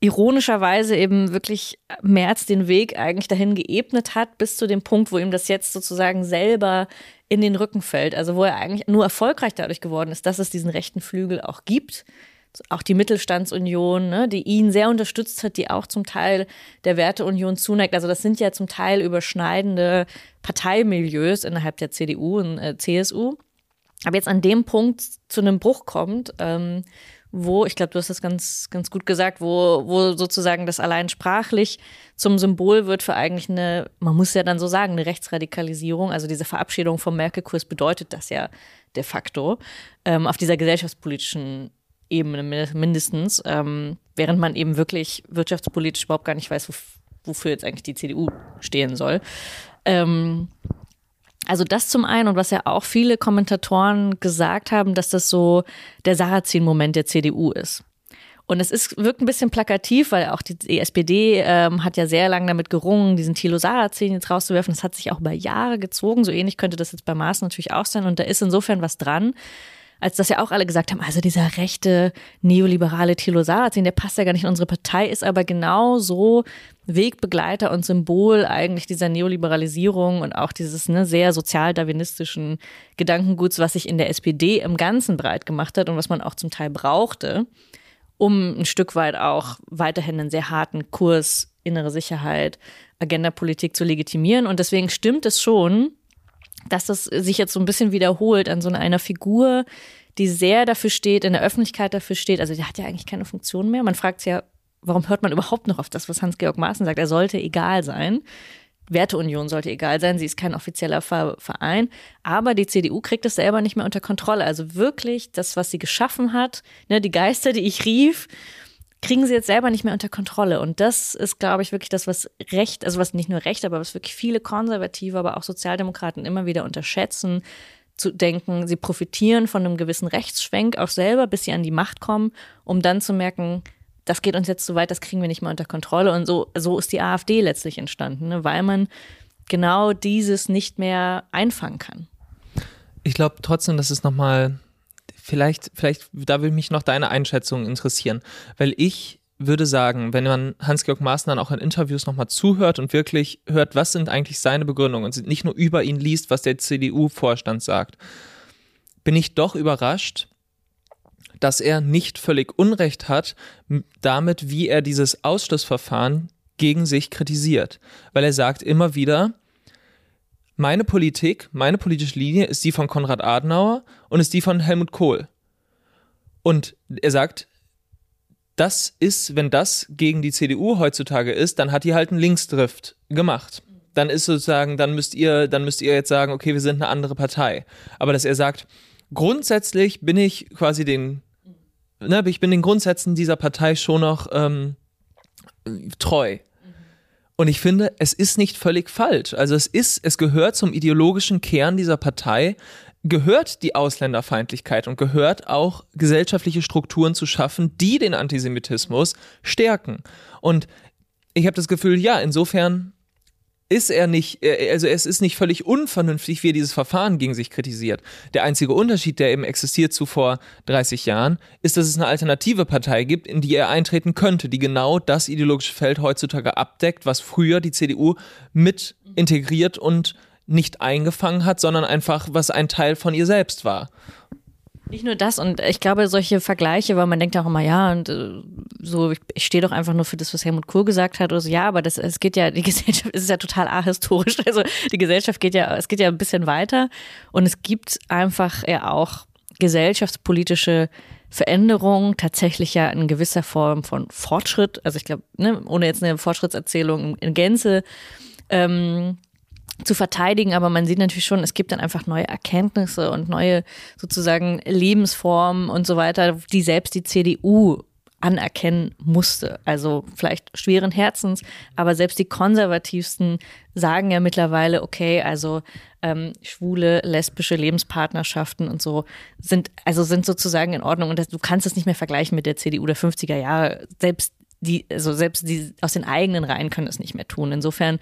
Speaker 3: ironischerweise eben wirklich Merz den Weg eigentlich dahin geebnet hat, bis zu dem Punkt, wo ihm das jetzt sozusagen selber in den Rücken fällt. Also wo er eigentlich nur erfolgreich dadurch geworden ist, dass es diesen rechten Flügel auch gibt. Auch die Mittelstandsunion, ne, die ihn sehr unterstützt hat, die auch zum Teil der Werteunion zuneigt. Also das sind ja zum Teil überschneidende Parteimilieus innerhalb der CDU und äh, CSU. Aber jetzt an dem Punkt zu einem Bruch kommt, ähm, wo, ich glaube, du hast das ganz, ganz gut gesagt, wo, wo sozusagen das allein sprachlich zum Symbol wird für eigentlich eine, man muss ja dann so sagen, eine Rechtsradikalisierung. Also diese Verabschiedung vom Merkel-Kurs bedeutet das ja de facto ähm, auf dieser gesellschaftspolitischen Ebene mindestens, ähm, während man eben wirklich wirtschaftspolitisch überhaupt gar nicht weiß, wofür jetzt eigentlich die CDU stehen soll. Ähm, also das zum einen und was ja auch viele Kommentatoren gesagt haben, dass das so der Sarrazin-Moment der CDU ist. Und es ist, wirkt ein bisschen plakativ, weil auch die SPD ähm, hat ja sehr lange damit gerungen, diesen Thilo Sarrazin jetzt rauszuwerfen. Das hat sich auch über Jahre gezogen. So ähnlich könnte das jetzt bei Maas natürlich auch sein. Und da ist insofern was dran als dass ja auch alle gesagt haben, also dieser rechte neoliberale Thilo Sarrazin, der passt ja gar nicht in unsere Partei, ist aber genau so Wegbegleiter und Symbol eigentlich dieser Neoliberalisierung und auch dieses ne, sehr sozialdarwinistischen Gedankenguts, was sich in der SPD im Ganzen breit gemacht hat und was man auch zum Teil brauchte, um ein Stück weit auch weiterhin einen sehr harten Kurs innere Sicherheit, Agendapolitik zu legitimieren. Und deswegen stimmt es schon, dass das sich jetzt so ein bisschen wiederholt an so einer Figur, die sehr dafür steht, in der Öffentlichkeit dafür steht. Also die hat ja eigentlich keine Funktion mehr. Man fragt sich ja, warum hört man überhaupt noch auf das, was Hans-Georg Maaßen sagt? Er sollte egal sein. Werteunion sollte egal sein, sie ist kein offizieller Verein, aber die CDU kriegt es selber nicht mehr unter Kontrolle. Also wirklich das, was sie geschaffen hat, ne, die Geister, die ich rief, kriegen sie jetzt selber nicht mehr unter Kontrolle. Und das ist, glaube ich, wirklich das, was Recht, also was nicht nur Recht, aber was wirklich viele Konservative, aber auch Sozialdemokraten immer wieder unterschätzen, zu denken, sie profitieren von einem gewissen Rechtsschwenk auch selber, bis sie an die Macht kommen, um dann zu merken, das geht uns jetzt zu weit, das kriegen wir nicht mehr unter Kontrolle. Und so, so ist die AfD letztlich entstanden, ne? weil man genau dieses nicht mehr einfangen kann.
Speaker 2: Ich glaube trotzdem, dass es nochmal vielleicht, vielleicht, da würde mich noch deine Einschätzung interessieren, weil ich würde sagen, wenn man Hans-Georg Maaßen dann auch in Interviews nochmal zuhört und wirklich hört, was sind eigentlich seine Begründungen und nicht nur über ihn liest, was der CDU-Vorstand sagt, bin ich doch überrascht, dass er nicht völlig Unrecht hat damit, wie er dieses Ausschlussverfahren gegen sich kritisiert. Weil er sagt immer wieder, meine Politik, meine politische Linie ist die von Konrad Adenauer und ist die von Helmut Kohl. Und er sagt, das ist, wenn das gegen die CDU heutzutage ist, dann hat die halt einen Linksdrift gemacht. Dann ist sozusagen, dann müsst ihr, dann müsst ihr jetzt sagen, okay, wir sind eine andere Partei. Aber dass er sagt, grundsätzlich bin ich quasi den, ne, ich bin den Grundsätzen dieser Partei schon noch ähm, treu. Und ich finde, es ist nicht völlig falsch. Also es ist, es gehört zum ideologischen Kern dieser Partei, gehört die Ausländerfeindlichkeit und gehört auch gesellschaftliche Strukturen zu schaffen, die den Antisemitismus stärken. Und ich habe das Gefühl, ja, insofern ist er nicht, äh, also es ist nicht völlig unvernünftig, wie er dieses Verfahren gegen sich kritisiert. Der einzige Unterschied, der eben existiert zu vor 30 Jahren, ist, dass es eine alternative Partei gibt, in die er eintreten könnte, die genau das ideologische Feld heutzutage abdeckt, was früher die CDU mit integriert und nicht eingefangen hat, sondern einfach, was ein Teil von ihr selbst war.
Speaker 3: Nicht nur das und ich glaube, solche Vergleiche, weil man denkt auch immer, ja, und äh, so, ich, ich stehe doch einfach nur für das, was Helmut Kohl gesagt hat oder so, ja, aber das, es geht ja, die Gesellschaft ist ja total ahistorisch. Also die Gesellschaft geht ja, es geht ja ein bisschen weiter und es gibt einfach ja auch gesellschaftspolitische Veränderungen, tatsächlich ja in gewisser Form von Fortschritt. Also ich glaube, ne, ohne jetzt eine Fortschrittserzählung in Gänze ähm, zu verteidigen, aber man sieht natürlich schon, es gibt dann einfach neue Erkenntnisse und neue sozusagen Lebensformen und so weiter, die selbst die CDU anerkennen musste. Also vielleicht schweren Herzens, aber selbst die konservativsten sagen ja mittlerweile, okay, also ähm, schwule, lesbische Lebenspartnerschaften und so sind, also sind sozusagen in Ordnung und das, du kannst es nicht mehr vergleichen mit der CDU der 50er Jahre. Selbst die, also selbst die aus den eigenen Reihen können es nicht mehr tun. Insofern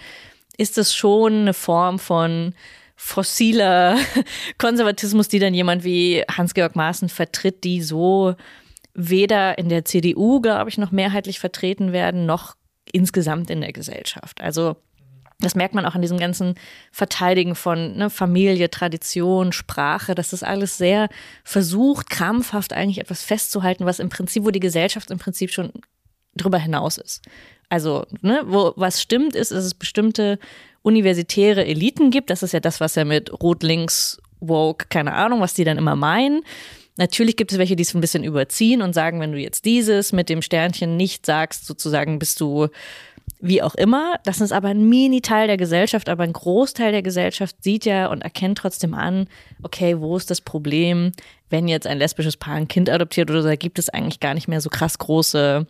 Speaker 3: ist es schon eine Form von fossiler Konservatismus, die dann jemand wie Hans-Georg Maaßen vertritt, die so weder in der CDU, glaube ich, noch mehrheitlich vertreten werden, noch insgesamt in der Gesellschaft. Also das merkt man auch an diesem ganzen Verteidigen von ne, Familie, Tradition, Sprache, dass das alles sehr versucht, krampfhaft eigentlich etwas festzuhalten, was im Prinzip, wo die Gesellschaft im Prinzip schon drüber hinaus ist. Also, ne, wo was stimmt, ist, dass es bestimmte universitäre Eliten gibt. Das ist ja das, was ja mit Rot-Links, Woke, keine Ahnung, was die dann immer meinen. Natürlich gibt es welche, die es ein bisschen überziehen und sagen, wenn du jetzt dieses mit dem Sternchen nicht sagst, sozusagen bist du wie auch immer. Das ist aber ein Mini-Teil der Gesellschaft, aber ein Großteil der Gesellschaft sieht ja und erkennt trotzdem an, okay, wo ist das Problem, wenn jetzt ein lesbisches Paar ein Kind adoptiert oder so, da gibt es eigentlich gar nicht mehr so krass große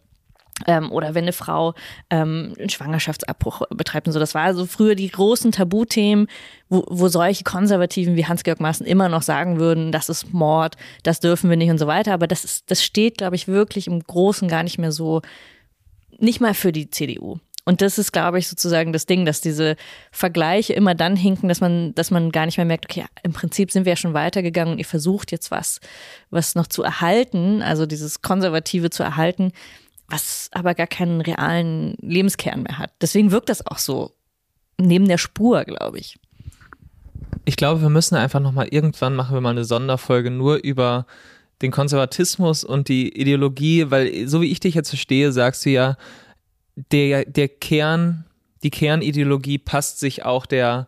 Speaker 3: ähm, oder wenn eine Frau ähm, einen Schwangerschaftsabbruch betreibt und so. Das war also früher die großen Tabuthemen, wo, wo solche Konservativen wie Hans-Georg Maaßen immer noch sagen würden, das ist Mord, das dürfen wir nicht und so weiter. Aber das, ist, das steht, glaube ich, wirklich im Großen gar nicht mehr so, nicht mal für die CDU. Und das ist, glaube ich, sozusagen das Ding, dass diese Vergleiche immer dann hinken, dass man, dass man gar nicht mehr merkt, okay, im Prinzip sind wir ja schon weitergegangen und ihr versucht jetzt was, was noch zu erhalten, also dieses Konservative zu erhalten, was aber gar keinen realen Lebenskern mehr hat. Deswegen wirkt das auch so neben der Spur, glaube ich.
Speaker 2: Ich glaube, wir müssen einfach noch mal irgendwann machen wir mal eine Sonderfolge nur über den Konservatismus und die Ideologie, weil so wie ich dich jetzt verstehe, sagst du ja, der, der Kern, die Kernideologie passt sich auch der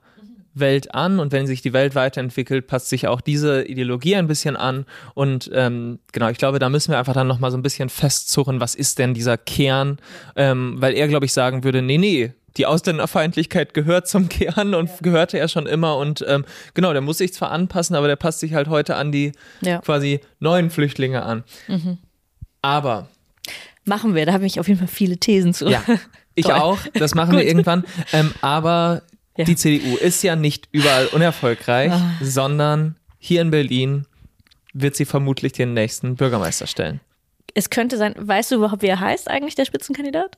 Speaker 2: Welt an und wenn sich die Welt weiterentwickelt, passt sich auch diese Ideologie ein bisschen an und ähm, genau, ich glaube, da müssen wir einfach dann nochmal so ein bisschen festzurren, was ist denn dieser Kern, ähm, weil er, glaube ich, sagen würde, nee, nee, die Ausländerfeindlichkeit gehört zum Kern und ja. gehörte er schon immer und ähm, genau, der muss sich zwar anpassen, aber der passt sich halt heute an die ja. quasi neuen Flüchtlinge an. Mhm. Aber
Speaker 3: machen wir, da habe ich auf jeden Fall viele Thesen zu.
Speaker 2: Ja, ich auch, das machen wir irgendwann. Ähm, aber ja. Die CDU ist ja nicht überall unerfolgreich, ah. sondern hier in Berlin wird sie vermutlich den nächsten Bürgermeister stellen.
Speaker 3: Es könnte sein, weißt du überhaupt, wie er heißt eigentlich, der Spitzenkandidat?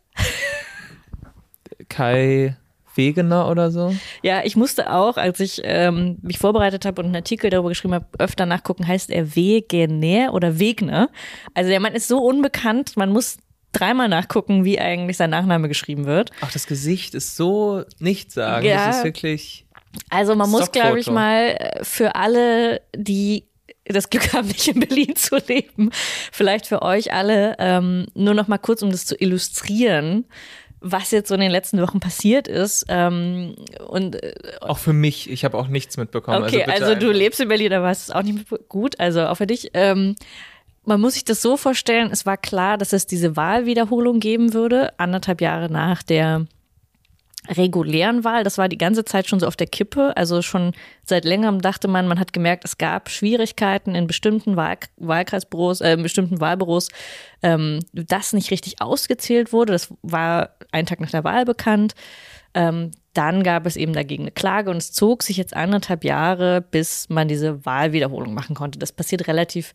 Speaker 2: Kai Wegener oder so?
Speaker 3: Ja, ich musste auch, als ich ähm, mich vorbereitet habe und einen Artikel darüber geschrieben habe, öfter nachgucken, heißt er Wegener oder Wegner. Also der Mann ist so unbekannt, man muss dreimal nachgucken, wie eigentlich sein Nachname geschrieben wird.
Speaker 2: Ach, das Gesicht ist so nicht sagen. Ja. Das ist wirklich.
Speaker 3: Also man muss, glaube ich, mal äh, für alle, die das Glück haben, nicht in Berlin zu leben, vielleicht für euch alle, ähm, nur noch mal kurz, um das zu illustrieren, was jetzt so in den letzten Wochen passiert ist. Ähm, und äh,
Speaker 2: auch für mich, ich habe auch nichts mitbekommen.
Speaker 3: Okay, also, also du lebst in Berlin, da war es auch nicht gut, also auch für dich. Ähm, man muss sich das so vorstellen, es war klar, dass es diese Wahlwiederholung geben würde, anderthalb Jahre nach der regulären Wahl. Das war die ganze Zeit schon so auf der Kippe. Also schon seit längerem dachte man, man hat gemerkt, es gab Schwierigkeiten in bestimmten Wahl Wahlkreisbüros, äh, in bestimmten Wahlbüros, ähm, dass nicht richtig ausgezählt wurde. Das war einen Tag nach der Wahl bekannt. Ähm, dann gab es eben dagegen eine Klage und es zog sich jetzt anderthalb Jahre, bis man diese Wahlwiederholung machen konnte. Das passiert relativ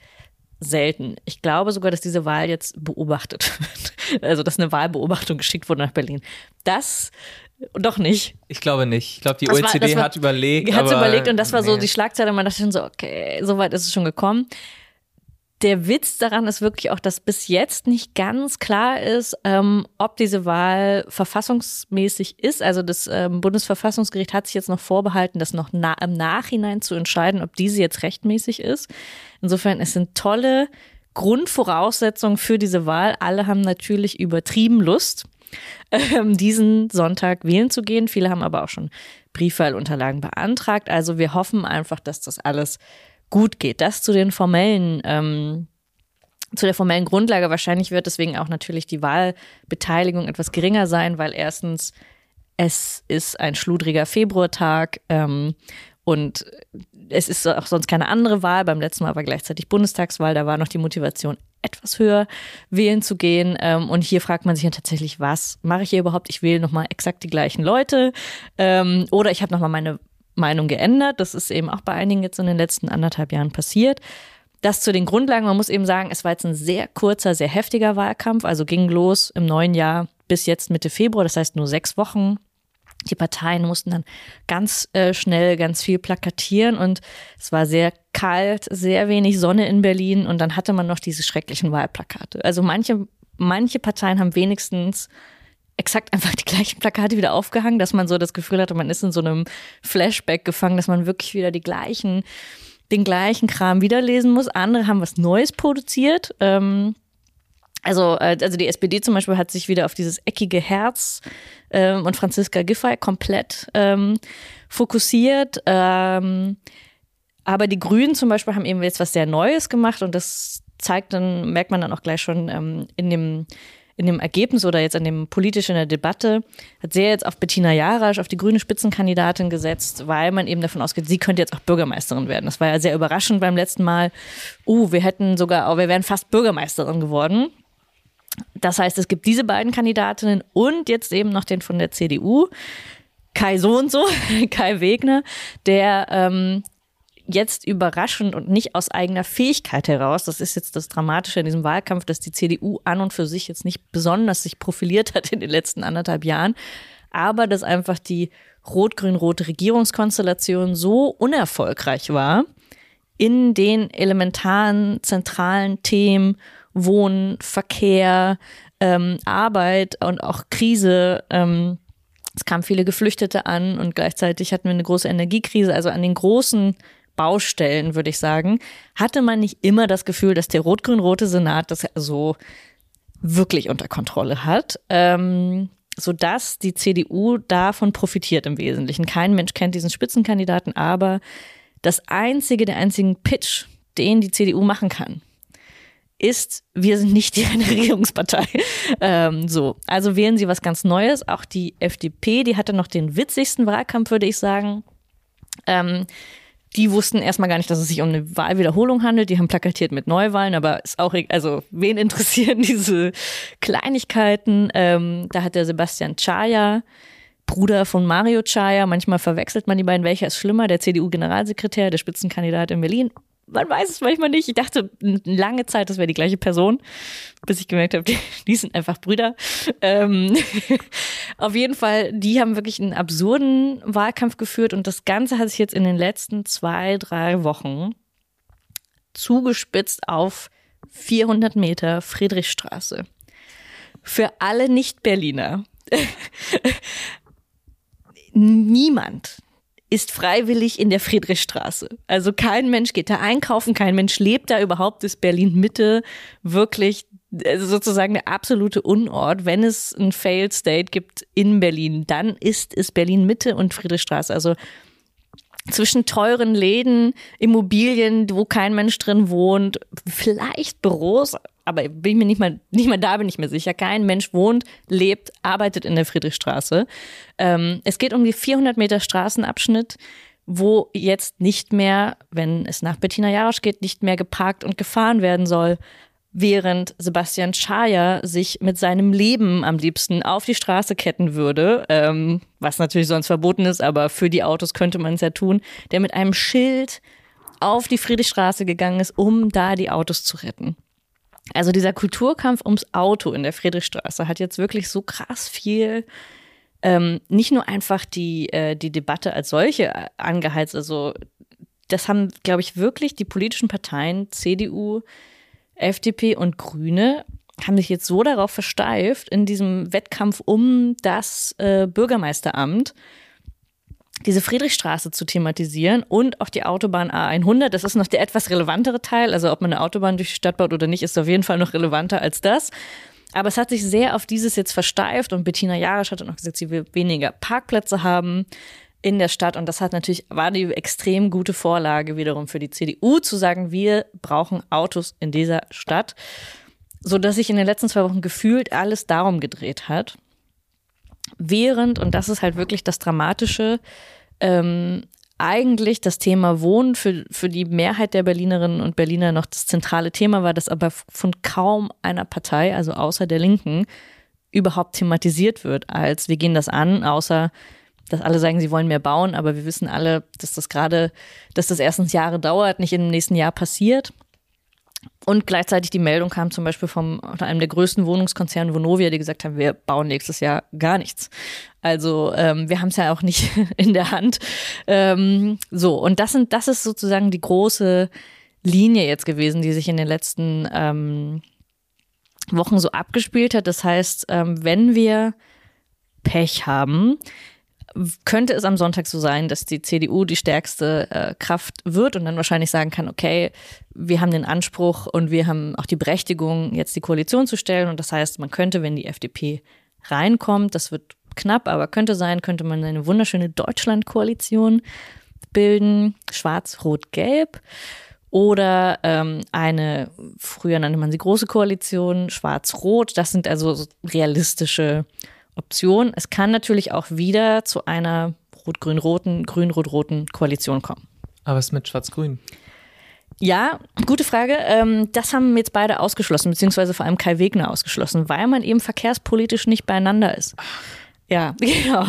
Speaker 3: selten. Ich glaube sogar, dass diese Wahl jetzt beobachtet wird. Also, dass eine Wahlbeobachtung geschickt wurde nach Berlin. Das doch nicht.
Speaker 2: Ich glaube nicht. Ich glaube, die
Speaker 3: Das war-
Speaker 2: OECD
Speaker 3: das war-
Speaker 2: hat überlegt.
Speaker 3: Hat überlegt und das war so
Speaker 2: nee.
Speaker 3: die Schlagzeile. Man dachte schon so, okay, so weit ist es schon gekommen. Der Witz daran ist wirklich auch, dass bis jetzt nicht ganz klar ist, ähm, ob diese Wahl verfassungsmäßig ist. Also das ähm, Bundesverfassungsgericht hat sich jetzt noch vorbehalten, das noch na im Nachhinein zu entscheiden, ob diese jetzt rechtmäßig ist. Insofern, es sind tolle Grundvoraussetzungen für diese Wahl. Alle haben natürlich übertrieben Lust ähm, diesen Sonntag wählen zu gehen. Viele haben aber auch schon Briefwahlunterlagen beantragt. Also wir hoffen einfach, dass das alles gut geht. Das zu den formellen, ähm, zu der formellen Grundlage. Wahrscheinlich wird deswegen auch natürlich die Wahlbeteiligung etwas geringer sein, weil erstens es ist ein schludriger Februartag ähm, und es ist auch sonst keine andere Wahl. Beim letzten Mal war gleichzeitig Bundestagswahl, da war noch die Motivation etwas höher, wählen zu gehen. Ähm, und hier fragt man sich ja tatsächlich, was mache ich hier überhaupt? Ich wähle nochmal exakt die gleichen Leute ähm, oder ich habe nochmal meine Meinung geändert. Das ist eben auch bei einigen jetzt in den letzten anderthalb Jahren passiert. Das zu den Grundlagen. Man muss eben sagen, es war jetzt ein sehr kurzer, sehr heftiger Wahlkampf. Also ging los im neuen Jahr bis jetzt Mitte Februar. Das heißt nur sechs Wochen. Die Parteien mussten dann ganz äh, schnell ganz viel plakatieren und es war sehr kalt, sehr wenig Sonne in Berlin und dann hatte man noch diese schrecklichen Wahlplakate. Also manche, manche Parteien haben wenigstens exakt einfach die gleichen Plakate wieder aufgehangen, dass man so das Gefühl hatte, man ist in so einem Flashback gefangen, dass man wirklich wieder die gleichen, den gleichen Kram wiederlesen muss. Andere haben was Neues produziert. Ähm, also, äh, also die SPD zum Beispiel hat sich wieder auf dieses eckige Herz ähm, und Franziska Giffey komplett ähm, fokussiert. Ähm, aber die Grünen zum Beispiel haben eben jetzt was sehr Neues gemacht und das zeigt dann, merkt man dann auch gleich schon ähm, in dem in dem Ergebnis oder jetzt in dem politisch in der Debatte, hat sehr jetzt auf Bettina Jarasch, auf die grüne Spitzenkandidatin gesetzt, weil man eben davon ausgeht, sie könnte jetzt auch Bürgermeisterin werden. Das war ja sehr überraschend beim letzten Mal. Uh, wir hätten sogar, wir wären fast Bürgermeisterin geworden. Das heißt, es gibt diese beiden Kandidatinnen und jetzt eben noch den von der CDU, Kai so und so, Kai Wegner, der ähm, jetzt überraschend und nicht aus eigener Fähigkeit heraus, das ist jetzt das Dramatische in diesem Wahlkampf, dass die CDU an und für sich jetzt nicht besonders sich profiliert hat in den letzten anderthalb Jahren, aber dass einfach die rot-grün-rote Regierungskonstellation so unerfolgreich war in den elementaren, zentralen Themen Wohnen, Verkehr, ähm, Arbeit und auch Krise. Ähm, es kamen viele Geflüchtete an und gleichzeitig hatten wir eine große Energiekrise. Also an den großen Baustellen, würde ich sagen, hatte man nicht immer das Gefühl, dass der rot-grün-rote Senat das so wirklich unter Kontrolle hat. Ähm, sodass die CDU davon profitiert im Wesentlichen. Kein Mensch kennt diesen Spitzenkandidaten, aber das einzige, der einzigen Pitch, den die CDU machen kann, ist, wir sind nicht die Regierungspartei. Ähm, so, also wählen sie was ganz Neues. Auch die FDP, die hatte noch den witzigsten Wahlkampf, würde ich sagen. Ähm, die wussten erstmal gar nicht, dass es sich um eine Wahlwiederholung handelt. Die haben plakatiert mit Neuwahlen, aber ist auch, e- also wen interessieren diese Kleinigkeiten? Ähm, da hat der Sebastian Chaya, Bruder von Mario Chaya, manchmal verwechselt man die beiden, welcher ist schlimmer, der CDU-Generalsekretär, der Spitzenkandidat in Berlin. Man weiß es manchmal nicht. Ich dachte lange Zeit, das wäre die gleiche Person, bis ich gemerkt habe, die, die sind einfach Brüder. Ähm, auf jeden Fall, die haben wirklich einen absurden Wahlkampf geführt und das Ganze hat sich jetzt in den letzten zwei, drei Wochen zugespitzt auf 400 Meter Friedrichstraße. Für alle Nicht-Berliner. Niemand ist freiwillig in der Friedrichstraße. Also kein Mensch geht da einkaufen, kein Mensch lebt da überhaupt, ist Berlin Mitte wirklich also sozusagen der absolute Unort. Wenn es ein Failed State gibt in Berlin, dann ist es Berlin Mitte und Friedrichstraße. Also zwischen teuren Läden, Immobilien, wo kein Mensch drin wohnt, vielleicht Büros, aber bin ich mir nicht mal, nicht mal da bin ich mir sicher. Kein Mensch wohnt, lebt, arbeitet in der Friedrichstraße. Ähm, es geht um die 400 Meter Straßenabschnitt, wo jetzt nicht mehr, wenn es nach Bettina Jarosch geht, nicht mehr geparkt und gefahren werden soll, während Sebastian Schaja sich mit seinem Leben am liebsten auf die Straße ketten würde, ähm, was natürlich sonst verboten ist, aber für die Autos könnte man es ja tun, der mit einem Schild auf die Friedrichstraße gegangen ist, um da die Autos zu retten. Also dieser Kulturkampf ums Auto in der Friedrichstraße hat jetzt wirklich so krass viel ähm, nicht nur einfach die, äh, die Debatte als solche angeheizt, also das haben, glaube ich, wirklich die politischen Parteien, CDU, FDP und Grüne, haben sich jetzt so darauf versteift in diesem Wettkampf um das äh, Bürgermeisteramt, diese Friedrichstraße zu thematisieren und auch die Autobahn A100. Das ist noch der etwas relevantere Teil. Also ob man eine Autobahn durch die Stadt baut oder nicht, ist auf jeden Fall noch relevanter als das. Aber es hat sich sehr auf dieses jetzt versteift und Bettina Jarisch hat noch gesagt, sie will weniger Parkplätze haben in der Stadt. Und das hat natürlich, war die extrem gute Vorlage wiederum für die CDU zu sagen, wir brauchen Autos in dieser Stadt. So dass sich in den letzten zwei Wochen gefühlt alles darum gedreht hat. Während, und das ist halt wirklich das Dramatische, ähm, eigentlich das Thema Wohnen für, für die Mehrheit der Berlinerinnen und Berliner noch das zentrale Thema war, das aber von kaum einer Partei, also außer der Linken, überhaupt thematisiert wird, als wir gehen das an, außer dass alle sagen, sie wollen mehr bauen, aber wir wissen alle, dass das gerade, dass das erstens Jahre dauert, nicht im nächsten Jahr passiert. Und gleichzeitig die Meldung kam zum Beispiel von einem der größten Wohnungskonzerne Vonovia, die gesagt haben, wir bauen nächstes Jahr gar nichts. Also ähm, wir haben es ja auch nicht in der Hand. Ähm, so, und das sind, das ist sozusagen die große Linie jetzt gewesen, die sich in den letzten ähm, Wochen so abgespielt hat. Das heißt, ähm, wenn wir Pech haben, könnte es am Sonntag so sein, dass die CDU die stärkste äh, Kraft wird und dann wahrscheinlich sagen kann, okay, wir haben den Anspruch und wir haben auch die Berechtigung, jetzt die Koalition zu stellen. Und das heißt, man könnte, wenn die FDP reinkommt, das wird knapp, aber könnte sein, könnte man eine wunderschöne Deutschland-Koalition bilden, schwarz, rot, gelb. Oder ähm, eine, früher nannte man sie große Koalition, schwarz-rot. Das sind also realistische Option. Es kann natürlich auch wieder zu einer rot-grün-roten, grün-rot-roten Koalition kommen.
Speaker 2: Aber was ist mit schwarz-grün?
Speaker 3: Ja, gute Frage. Ähm, das haben jetzt beide ausgeschlossen, beziehungsweise vor allem Kai Wegner ausgeschlossen, weil man eben verkehrspolitisch nicht beieinander ist. Ja, genau.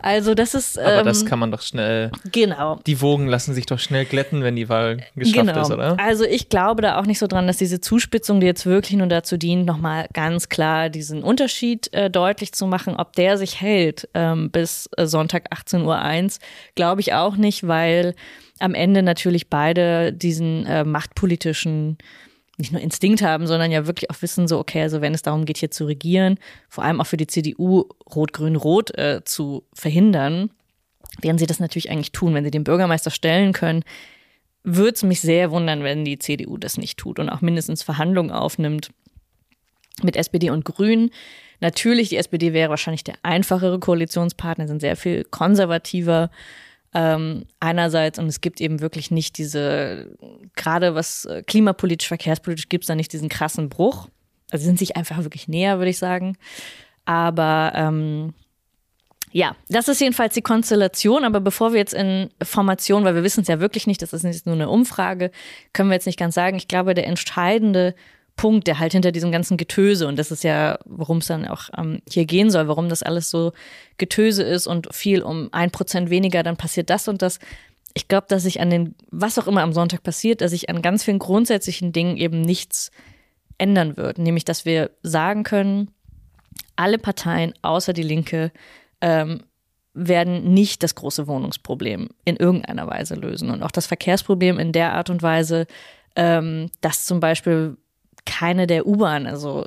Speaker 3: Also das ist.
Speaker 2: Aber
Speaker 3: ähm,
Speaker 2: das kann man doch schnell.
Speaker 3: Genau.
Speaker 2: Die Wogen lassen sich doch schnell glätten, wenn die Wahl geschafft
Speaker 3: genau.
Speaker 2: ist, oder?
Speaker 3: Also ich glaube da auch nicht so dran, dass diese Zuspitzung, die jetzt wirklich nur dazu dient, nochmal ganz klar diesen Unterschied äh, deutlich zu machen, ob der sich hält ähm, bis äh, Sonntag 18.01 Uhr, glaube ich auch nicht, weil am Ende natürlich beide diesen äh, machtpolitischen nicht nur Instinkt haben, sondern ja wirklich auch wissen, so, okay, also wenn es darum geht, hier zu regieren, vor allem auch für die CDU Rot-Grün-Rot äh, zu verhindern, werden sie das natürlich eigentlich tun. Wenn sie den Bürgermeister stellen können, würde es mich sehr wundern, wenn die CDU das nicht tut und auch mindestens Verhandlungen aufnimmt mit SPD und Grünen. Natürlich, die SPD wäre wahrscheinlich der einfachere Koalitionspartner, sind sehr viel konservativer ähm, einerseits, und es gibt eben wirklich nicht diese, gerade was äh, klimapolitisch, verkehrspolitisch gibt es da nicht diesen krassen Bruch. Also sind sich einfach wirklich näher, würde ich sagen. Aber ähm, ja, das ist jedenfalls die Konstellation. Aber bevor wir jetzt in Formation, weil wir wissen es ja wirklich nicht, das ist nicht nur eine Umfrage, können wir jetzt nicht ganz sagen. Ich glaube, der entscheidende Punkt, der halt hinter diesem ganzen Getöse, und das ist ja, worum es dann auch ähm, hier gehen soll, warum das alles so Getöse ist und viel um ein Prozent weniger, dann passiert das und das. Ich glaube, dass sich an den, was auch immer am Sonntag passiert, dass sich an ganz vielen grundsätzlichen Dingen eben nichts ändern wird. Nämlich, dass wir sagen können, alle Parteien außer die Linke ähm, werden nicht das große Wohnungsproblem in irgendeiner Weise lösen. Und auch das Verkehrsproblem in der Art und Weise, ähm, dass zum Beispiel keine der U-Bahn also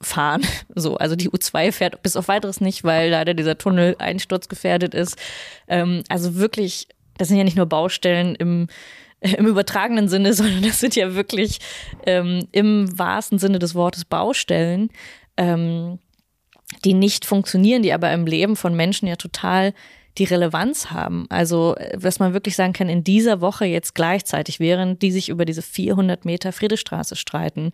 Speaker 3: fahren. So, also die U2 fährt bis auf weiteres nicht, weil leider dieser Tunnel einsturzgefährdet ist. Ähm, also wirklich, das sind ja nicht nur Baustellen im im übertragenen Sinne, sondern das sind ja wirklich ähm, im wahrsten Sinne des Wortes Baustellen, ähm, die nicht funktionieren, die aber im Leben von Menschen ja total die Relevanz haben. Also, was man wirklich sagen kann, in dieser Woche jetzt gleichzeitig, während die sich über diese 400 Meter Friedrichstraße streiten,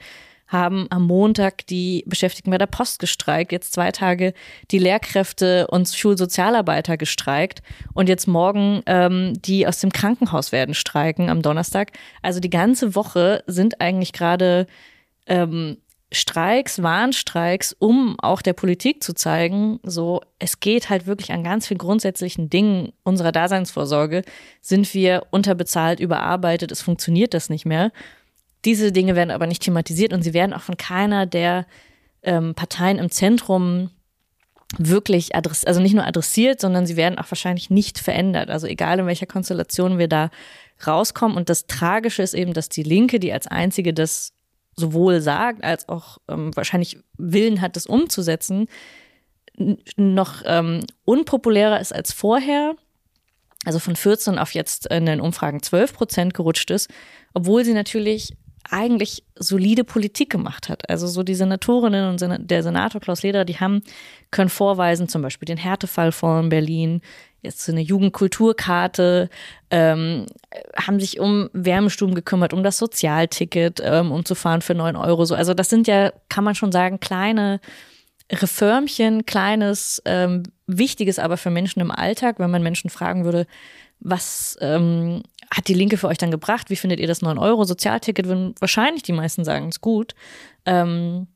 Speaker 3: haben am Montag die Beschäftigten bei der Post gestreikt, jetzt zwei Tage die Lehrkräfte und Schulsozialarbeiter gestreikt und jetzt morgen ähm, die aus dem Krankenhaus werden streiken am Donnerstag. Also die ganze Woche sind eigentlich gerade ähm, Streiks, Warnstreiks, um auch der Politik zu zeigen, so es geht halt wirklich an ganz vielen grundsätzlichen Dingen unserer Daseinsvorsorge, sind wir unterbezahlt, überarbeitet, es funktioniert das nicht mehr. Diese Dinge werden aber nicht thematisiert und sie werden auch von keiner der ähm, Parteien im Zentrum wirklich adressiert, also nicht nur adressiert, sondern sie werden auch wahrscheinlich nicht verändert. Also egal in welcher Konstellation wir da rauskommen. Und das Tragische ist eben, dass die Linke, die als einzige das sowohl sagt, als auch ähm, wahrscheinlich Willen hat, das umzusetzen, noch ähm, unpopulärer ist als vorher. Also von 14 auf jetzt in den Umfragen 12 Prozent gerutscht ist, obwohl sie natürlich eigentlich solide Politik gemacht hat. Also so die Senatorinnen und der Senator Klaus Leder, die haben, können vorweisen, zum Beispiel den Härtefallfonds in Berlin, jetzt so eine Jugendkulturkarte, ähm, haben sich um Wärmestuben gekümmert, um das Sozialticket, ähm, um zu fahren für neun Euro. So, also das sind ja, kann man schon sagen, kleine Reformchen, kleines, ähm, wichtiges aber für Menschen im Alltag, wenn man Menschen fragen würde, was ähm, hat die Linke für euch dann gebracht? Wie findet ihr das 9-Euro-Sozialticket? Würden wahrscheinlich die meisten sagen, ist gut. Ähm,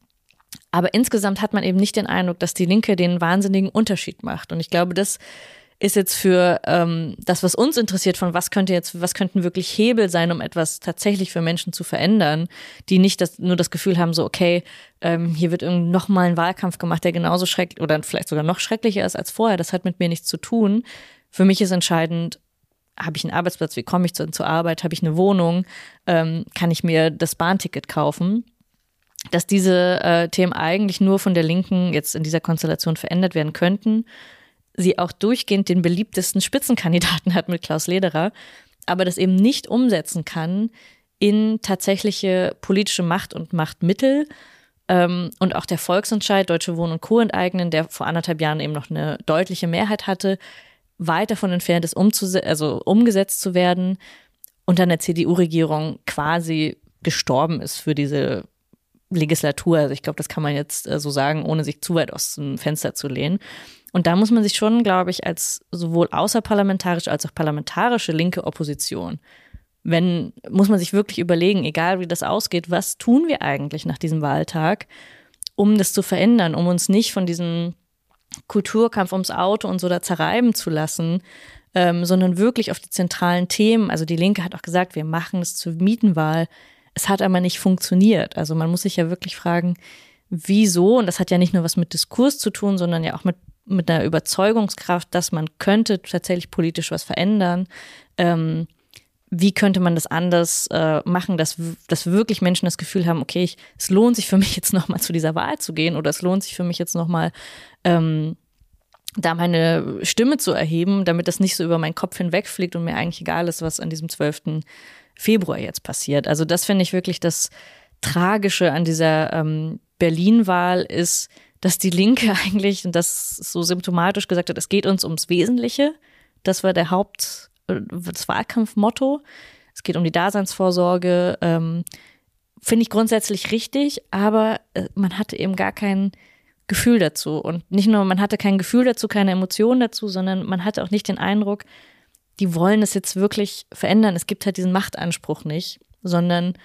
Speaker 3: aber insgesamt hat man eben nicht den Eindruck, dass die Linke den wahnsinnigen Unterschied macht. Und ich glaube, das ist jetzt für ähm, das, was uns interessiert, von was könnte jetzt, was könnten wirklich Hebel sein, um etwas tatsächlich für Menschen zu verändern, die nicht das, nur das Gefühl haben, so okay, ähm, hier wird noch mal ein Wahlkampf gemacht, der genauso schrecklich oder vielleicht sogar noch schrecklicher ist als vorher. Das hat mit mir nichts zu tun. Für mich ist entscheidend, habe ich einen Arbeitsplatz, wie komme ich zu, zur Arbeit, habe ich eine Wohnung, ähm, kann ich mir das Bahnticket kaufen dass diese äh, Themen eigentlich nur von der Linken jetzt in dieser Konstellation verändert werden könnten sie auch durchgehend den beliebtesten Spitzenkandidaten hat mit Klaus Lederer, aber das eben nicht umsetzen kann in tatsächliche politische Macht und Machtmittel. Ähm, und auch der Volksentscheid Deutsche Wohnen und Co. enteignen, der vor anderthalb Jahren eben noch eine deutliche Mehrheit hatte, weit davon entfernt ist, also umgesetzt zu werden und dann der CDU-Regierung quasi gestorben ist für diese Legislatur. Also ich glaube, das kann man jetzt äh, so sagen, ohne sich zu weit aus dem Fenster zu lehnen. Und da muss man sich schon, glaube ich, als sowohl außerparlamentarische als auch parlamentarische linke Opposition, wenn, muss man sich wirklich überlegen, egal wie das ausgeht, was tun wir eigentlich nach diesem Wahltag, um das zu verändern, um uns nicht von diesem Kulturkampf ums Auto und so da zerreiben zu lassen, ähm, sondern wirklich auf die zentralen Themen. Also die Linke hat auch gesagt, wir machen es zur Mietenwahl. Es hat aber nicht funktioniert. Also man muss sich ja wirklich fragen, wieso, und das hat ja nicht nur was mit Diskurs zu tun, sondern ja auch mit mit einer Überzeugungskraft, dass man könnte tatsächlich politisch was verändern. Ähm, wie könnte man das anders äh, machen, dass, dass wirklich Menschen das Gefühl haben, okay, ich, es lohnt sich für mich jetzt nochmal zu dieser Wahl zu gehen oder es lohnt sich für mich jetzt nochmal ähm, da meine Stimme zu erheben, damit das nicht so über meinen Kopf hinwegfliegt und mir eigentlich egal ist, was an diesem 12. Februar jetzt passiert. Also das finde ich wirklich das Tragische an dieser ähm, Berlin-Wahl ist, dass die Linke eigentlich, und das so symptomatisch gesagt hat, es geht uns ums Wesentliche. Das war der Haupt, äh, das Wahlkampfmotto. Es geht um die Daseinsvorsorge. Ähm, Finde ich grundsätzlich richtig, aber äh, man hatte eben gar kein Gefühl dazu. Und nicht nur, man hatte kein Gefühl dazu, keine Emotionen dazu, sondern man hatte auch nicht den Eindruck, die wollen es jetzt wirklich verändern. Es gibt halt diesen Machtanspruch nicht, sondern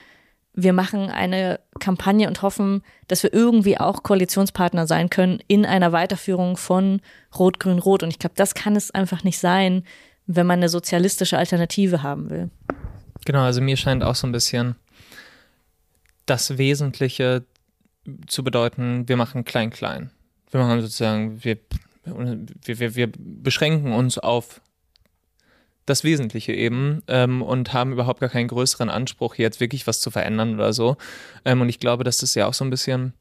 Speaker 3: wir machen eine Kampagne und hoffen, dass wir irgendwie auch Koalitionspartner sein können in einer Weiterführung von Rot-Grün-Rot. Und ich glaube, das kann es einfach nicht sein, wenn man eine sozialistische Alternative haben will.
Speaker 2: Genau, also mir scheint auch so ein bisschen das Wesentliche zu bedeuten, wir machen klein-klein. Wir machen sozusagen, wir, wir, wir beschränken uns auf das Wesentliche eben ähm, und haben überhaupt gar keinen größeren Anspruch, jetzt wirklich was zu verändern oder so. Ähm, und ich glaube, dass das ja auch so ein bisschen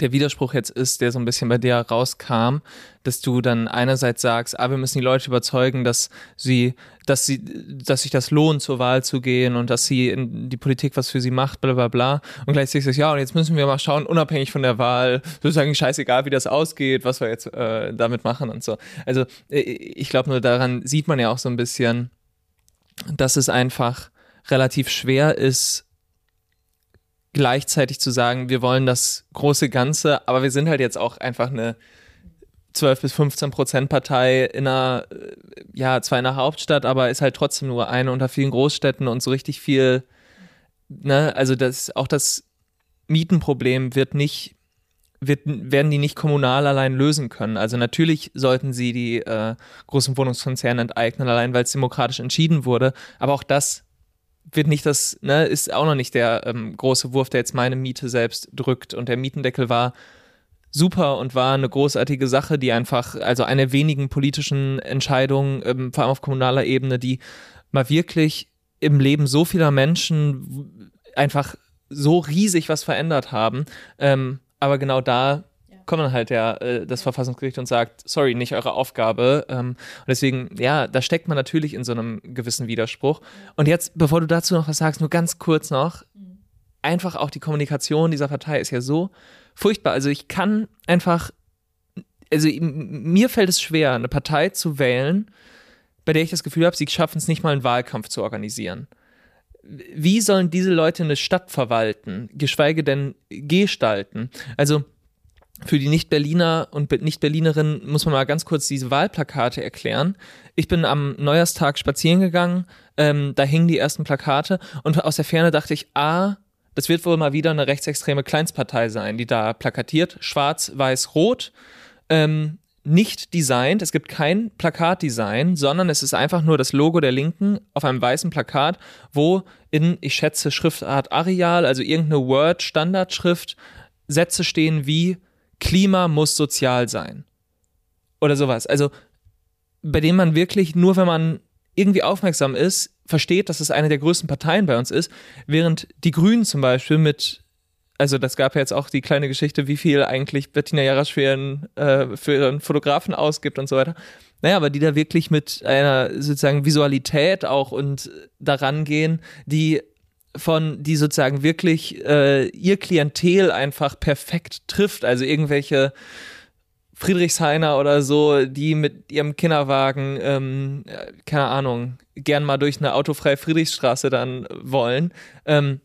Speaker 2: der Widerspruch jetzt ist, der so ein bisschen bei dir rauskam, dass du dann einerseits sagst, ah, wir müssen die Leute überzeugen, dass sie, dass sie, dass sich das lohnt, zur Wahl zu gehen und dass sie in die Politik was für sie macht, bla bla bla. Und gleichzeitig sagst du, ja, und jetzt müssen wir mal schauen, unabhängig von der Wahl, sozusagen scheißegal, wie das ausgeht, was wir jetzt äh, damit machen und so. Also äh, ich glaube nur daran sieht man ja auch so ein bisschen, dass es einfach relativ schwer ist, gleichzeitig zu sagen, wir wollen das große Ganze, aber wir sind halt jetzt auch einfach eine 12 bis 15 Prozent Partei in einer, äh, ja, zwar in einer Hauptstadt, aber ist halt trotzdem nur eine unter vielen Großstädten und so richtig viel, ne, also das, auch das Mietenproblem wird nicht wird, werden die nicht kommunal allein lösen können. Also natürlich sollten sie die äh, großen Wohnungskonzerne enteignen, allein weil es demokratisch entschieden wurde. Aber auch das wird nicht das, ne, ist auch noch nicht der ähm, große Wurf, der jetzt meine Miete selbst drückt. Und der Mietendeckel war super und war eine großartige Sache, die einfach, also eine wenigen politischen Entscheidungen, ähm, vor allem auf kommunaler Ebene, die mal wirklich im Leben so vieler Menschen einfach so riesig was verändert haben. Ähm, aber genau da kommt dann halt der, äh, das Verfassungsgericht und sagt, sorry, nicht eure Aufgabe. Ähm, und deswegen, ja, da steckt man natürlich in so einem gewissen Widerspruch. Und jetzt, bevor du dazu noch was sagst, nur ganz kurz noch, einfach auch die Kommunikation dieser Partei ist ja so furchtbar. Also ich kann einfach, also mir fällt es schwer, eine Partei zu wählen, bei der ich das Gefühl habe, sie schaffen es nicht mal einen Wahlkampf zu organisieren wie sollen diese Leute eine Stadt verwalten, geschweige denn gestalten? Also für die Nicht-Berliner und Nicht-Berlinerinnen muss man mal ganz kurz diese Wahlplakate erklären. Ich bin am Neujahrstag spazieren gegangen, ähm, da hingen die ersten Plakate und aus der Ferne dachte ich, ah, das wird wohl mal wieder eine rechtsextreme Kleinstpartei sein, die da plakatiert, schwarz, weiß, rot. Ähm, nicht designt, es gibt kein Plakatdesign, sondern es ist einfach nur das Logo der Linken auf einem weißen Plakat, wo in, ich schätze, Schriftart Arial, also irgendeine Word-Standardschrift, Sätze stehen wie Klima muss sozial sein. Oder sowas. Also, bei dem man wirklich nur, wenn man irgendwie aufmerksam ist, versteht, dass es eine der größten Parteien bei uns ist, während die Grünen zum Beispiel mit, also das gab ja jetzt auch die kleine Geschichte, wie viel eigentlich Bettina Jarasch für ihren, äh, für ihren Fotografen ausgibt und so weiter. Naja, aber die da wirklich mit einer sozusagen Visualität auch und daran gehen, die von, die sozusagen wirklich äh, ihr Klientel einfach perfekt trifft. Also irgendwelche Friedrichshainer oder so, die mit ihrem Kinderwagen, ähm, keine Ahnung, gern mal durch eine autofreie Friedrichstraße dann wollen. Ähm,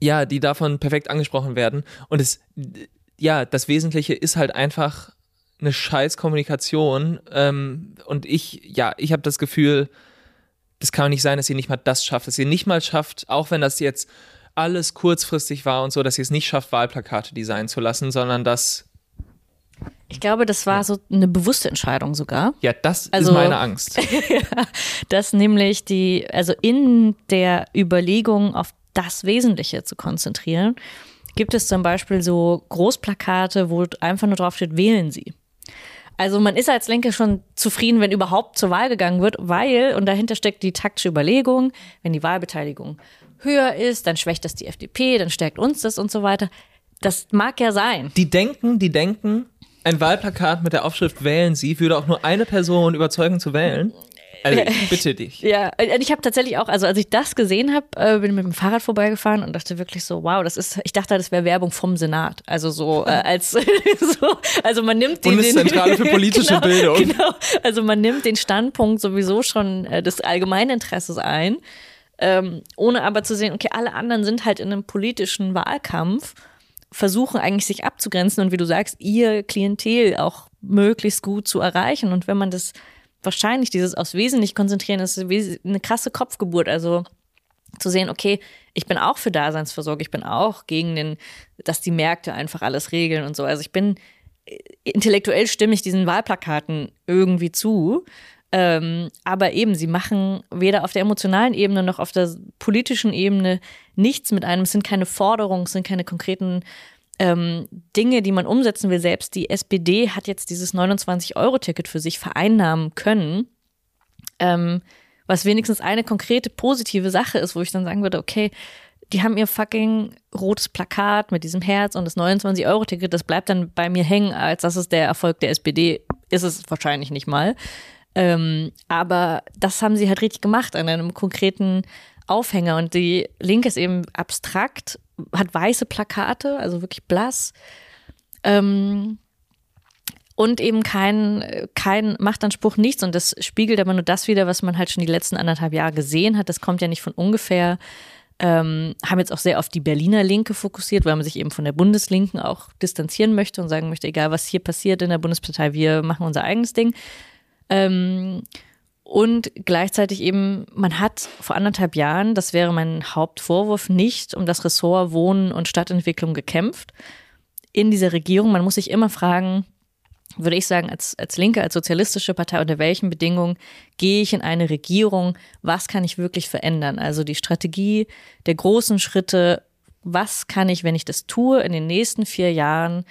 Speaker 2: ja, die davon perfekt angesprochen werden. Und es, ja, das Wesentliche ist halt einfach eine scheiß Kommunikation. Ähm, und ich, ja, ich habe das Gefühl, das kann nicht sein, dass ihr nicht mal das schafft, dass ihr nicht mal schafft, auch wenn das jetzt alles kurzfristig war und so, dass ihr es nicht schafft, Wahlplakate designen zu lassen, sondern dass
Speaker 3: ich glaube, das war so eine bewusste Entscheidung sogar.
Speaker 2: Ja, das also, ist meine Angst.
Speaker 3: dass nämlich die, also in der Überlegung auf das Wesentliche zu konzentrieren, gibt es zum Beispiel so Großplakate, wo einfach nur drauf steht, wählen Sie. Also man ist als Linke schon zufrieden, wenn überhaupt zur Wahl gegangen wird, weil, und dahinter steckt die taktische Überlegung, wenn die Wahlbeteiligung höher ist, dann schwächt das die FDP, dann stärkt uns das und so weiter. Das mag ja sein.
Speaker 2: Die denken, die denken, ein Wahlplakat mit der Aufschrift Wählen Sie würde auch nur eine Person überzeugen zu wählen. Also bitte dich.
Speaker 3: Ja, ich habe tatsächlich auch, also als ich das gesehen habe, äh, bin mit dem Fahrrad vorbeigefahren und dachte wirklich so, wow, das ist, ich dachte, das wäre Werbung vom Senat. Also so äh, als so, also man nimmt
Speaker 2: den Bundeszentrale für politische
Speaker 3: genau,
Speaker 2: Bildung.
Speaker 3: Genau, also man nimmt den Standpunkt sowieso schon äh, des Allgemeininteresses ein, ähm, ohne aber zu sehen, okay, alle anderen sind halt in einem politischen Wahlkampf versuchen eigentlich sich abzugrenzen und wie du sagst, ihr Klientel auch möglichst gut zu erreichen. Und wenn man das wahrscheinlich dieses aufs Wesentliche konzentrieren ist eine krasse Kopfgeburt. Also zu sehen, okay, ich bin auch für Daseinsvorsorge, ich bin auch gegen den, dass die Märkte einfach alles regeln und so. Also ich bin äh, intellektuell stimmig diesen Wahlplakaten irgendwie zu. Ähm, aber eben, sie machen weder auf der emotionalen Ebene noch auf der politischen Ebene nichts mit einem. Es sind keine Forderungen, es sind keine konkreten ähm, Dinge, die man umsetzen will. Selbst die SPD hat jetzt dieses 29-Euro-Ticket für sich vereinnahmen können, ähm, was wenigstens eine konkrete positive Sache ist, wo ich dann sagen würde, okay, die haben ihr fucking rotes Plakat mit diesem Herz und das 29-Euro-Ticket, das bleibt dann bei mir hängen, als das ist der Erfolg der SPD. Ist es wahrscheinlich nicht mal. Ähm, aber das haben sie halt richtig gemacht an einem konkreten Aufhänger. Und die Linke ist eben abstrakt hat weiße Plakate, also wirklich blass. Ähm, und eben kein, kein Machtanspruch, nichts. Und das spiegelt aber nur das wieder, was man halt schon die letzten anderthalb Jahre gesehen hat. Das kommt ja nicht von ungefähr. Ähm, haben jetzt auch sehr auf die Berliner Linke fokussiert, weil man sich eben von der Bundeslinken auch distanzieren möchte und sagen möchte, egal was hier passiert in der Bundespartei, wir machen unser eigenes Ding. Ähm, Und gleichzeitig eben, man hat vor anderthalb Jahren, das wäre mein Hauptvorwurf, nicht um das Ressort Wohnen und Stadtentwicklung gekämpft in dieser Regierung. Man muss sich immer fragen, würde ich sagen, als, als Linke, als sozialistische Partei, unter welchen Bedingungen gehe ich in eine Regierung? Was kann ich wirklich verändern? Also die Strategie der großen Schritte, was kann ich, wenn ich das tue, in den nächsten vier Jahren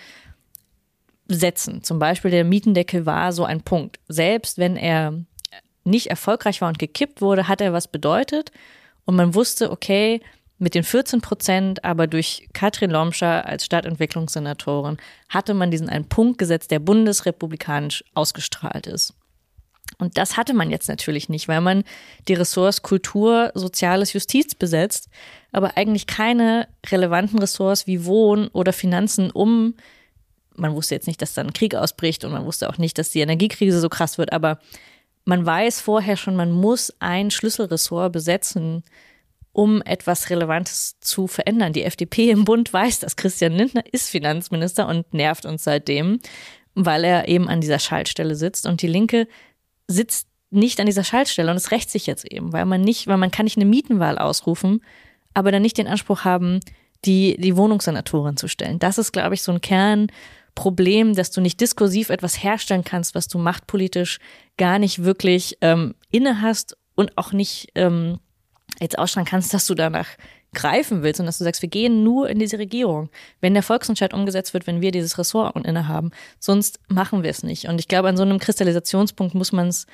Speaker 3: setzen? Zum Beispiel der Mietendeckel war so ein Punkt. Selbst wenn er nicht erfolgreich war und gekippt wurde, hat er was bedeutet. Und man wusste, okay, mit den 14 Prozent, aber durch Katrin Lomscher als Stadtentwicklungssenatorin hatte man diesen einen Punkt gesetzt, der bundesrepublikanisch ausgestrahlt ist. Und das hatte man jetzt natürlich nicht, weil man die Ressorts Kultur, Soziales, Justiz besetzt, aber eigentlich keine relevanten Ressorts wie Wohn oder Finanzen um. Man wusste jetzt nicht, dass dann ein Krieg ausbricht und man wusste auch nicht, dass die Energiekrise so krass wird, aber man weiß vorher schon, man muss ein Schlüsselressort besetzen, um etwas Relevantes zu verändern. Die FDP im Bund weiß, dass Christian Lindner ist Finanzminister und nervt uns seitdem, weil er eben an dieser Schaltstelle sitzt. Und die Linke sitzt nicht an dieser Schaltstelle und es rächt sich jetzt eben, weil man nicht, weil man kann nicht eine Mietenwahl ausrufen, aber dann nicht den Anspruch haben, die, die Wohnungssenatorin zu stellen. Das ist, glaube ich, so ein Kernproblem, dass du nicht diskursiv etwas herstellen kannst, was du machtpolitisch gar nicht wirklich ähm, inne hast und auch nicht ähm, jetzt ausstrahlen kannst, dass du danach greifen willst und dass du sagst, wir gehen nur in diese Regierung, wenn der Volksentscheid umgesetzt wird, wenn wir dieses Ressort innehaben. Sonst machen wir es nicht. Und ich glaube, an so einem Kristallisationspunkt muss man es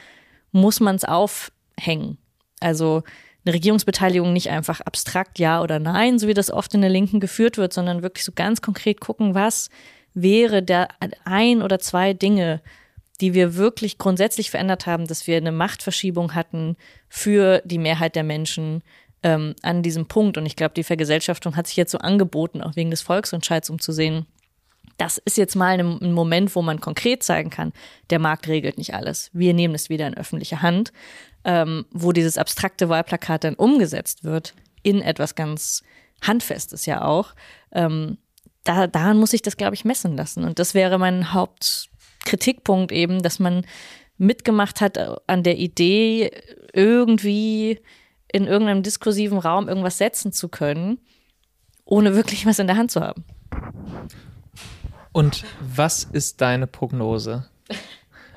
Speaker 3: muss man's aufhängen. Also eine Regierungsbeteiligung nicht einfach abstrakt ja oder nein, so wie das oft in der Linken geführt wird, sondern wirklich so ganz konkret gucken, was wäre da ein oder zwei Dinge, die wir wirklich grundsätzlich verändert haben, dass wir eine Machtverschiebung hatten für die Mehrheit der Menschen ähm, an diesem Punkt. Und ich glaube, die Vergesellschaftung hat sich jetzt so angeboten, auch wegen des Volksentscheids, um zu sehen, das ist jetzt mal ein Moment, wo man konkret zeigen kann, der Markt regelt nicht alles. Wir nehmen es wieder in öffentliche Hand, ähm, wo dieses abstrakte Wahlplakat dann umgesetzt wird in etwas ganz Handfestes ja auch. Ähm, da, daran muss ich das, glaube ich, messen lassen. Und das wäre mein Haupt, Kritikpunkt eben, dass man mitgemacht hat an der Idee, irgendwie in irgendeinem diskursiven Raum irgendwas setzen zu können, ohne wirklich was in der Hand zu haben.
Speaker 2: Und was ist deine Prognose?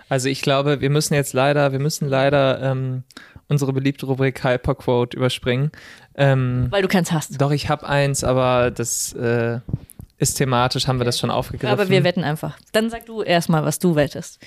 Speaker 2: Also ich glaube, wir müssen jetzt leider, wir müssen leider ähm, unsere beliebte Rubrik Hyperquote überspringen. Ähm,
Speaker 3: Weil du keins hast.
Speaker 2: Doch, ich habe eins, aber das äh, ist thematisch, haben wir das schon aufgegriffen.
Speaker 3: Aber wir wetten einfach. Dann sag du erstmal, was du wettest.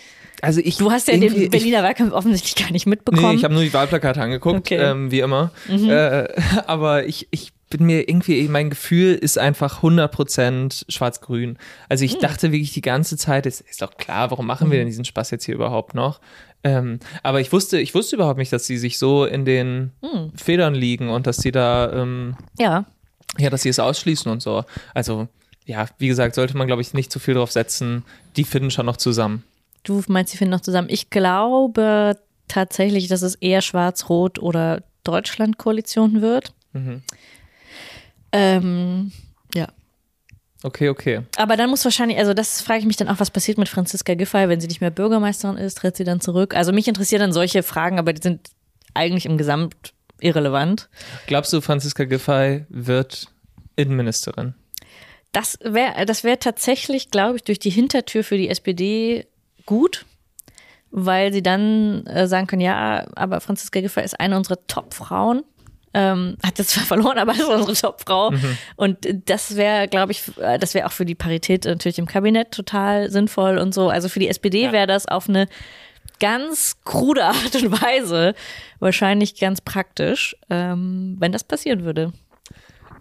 Speaker 2: Also ich,
Speaker 3: du hast ja den Berliner ich, Wahlkampf offensichtlich gar nicht mitbekommen. Nee,
Speaker 2: ich habe nur die Wahlplakate angeguckt, okay. ähm, wie immer. Mhm. Äh, aber ich, ich bin mir irgendwie, mein Gefühl ist einfach 100% schwarz-grün. Also ich mhm. dachte wirklich die ganze Zeit, es ist doch klar, warum machen wir mhm. denn diesen Spaß jetzt hier überhaupt noch? Ähm, aber ich wusste, ich wusste überhaupt nicht, dass sie sich so in den mhm. Federn liegen und dass sie da, ähm,
Speaker 3: ja.
Speaker 2: ja, dass sie es ausschließen und so. Also ja, wie gesagt, sollte man, glaube ich, nicht zu viel drauf setzen. Die finden schon noch zusammen.
Speaker 3: Du meinst, sie finden noch zusammen. Ich glaube tatsächlich, dass es eher Schwarz-Rot oder Deutschland-Koalition wird. Mhm. Ähm, ja.
Speaker 2: Okay, okay.
Speaker 3: Aber dann muss wahrscheinlich, also das frage ich mich dann auch, was passiert mit Franziska Giffey, wenn sie nicht mehr Bürgermeisterin ist, tritt sie dann zurück? Also mich interessieren dann solche Fragen, aber die sind eigentlich im Gesamt irrelevant.
Speaker 2: Glaubst du, Franziska Giffey wird Innenministerin?
Speaker 3: Das wäre das wär tatsächlich, glaube ich, durch die Hintertür für die SPD gut, weil sie dann äh, sagen können, ja, aber Franziska Giffey ist eine unserer Top-Frauen. Ähm, hat jetzt zwar verloren, aber ist unsere Top-Frau. Mhm. Und das wäre, glaube ich, das wäre auch für die Parität natürlich im Kabinett total sinnvoll und so. Also für die SPD ja. wäre das auf eine ganz krude Art und Weise wahrscheinlich ganz praktisch, ähm, wenn das passieren würde.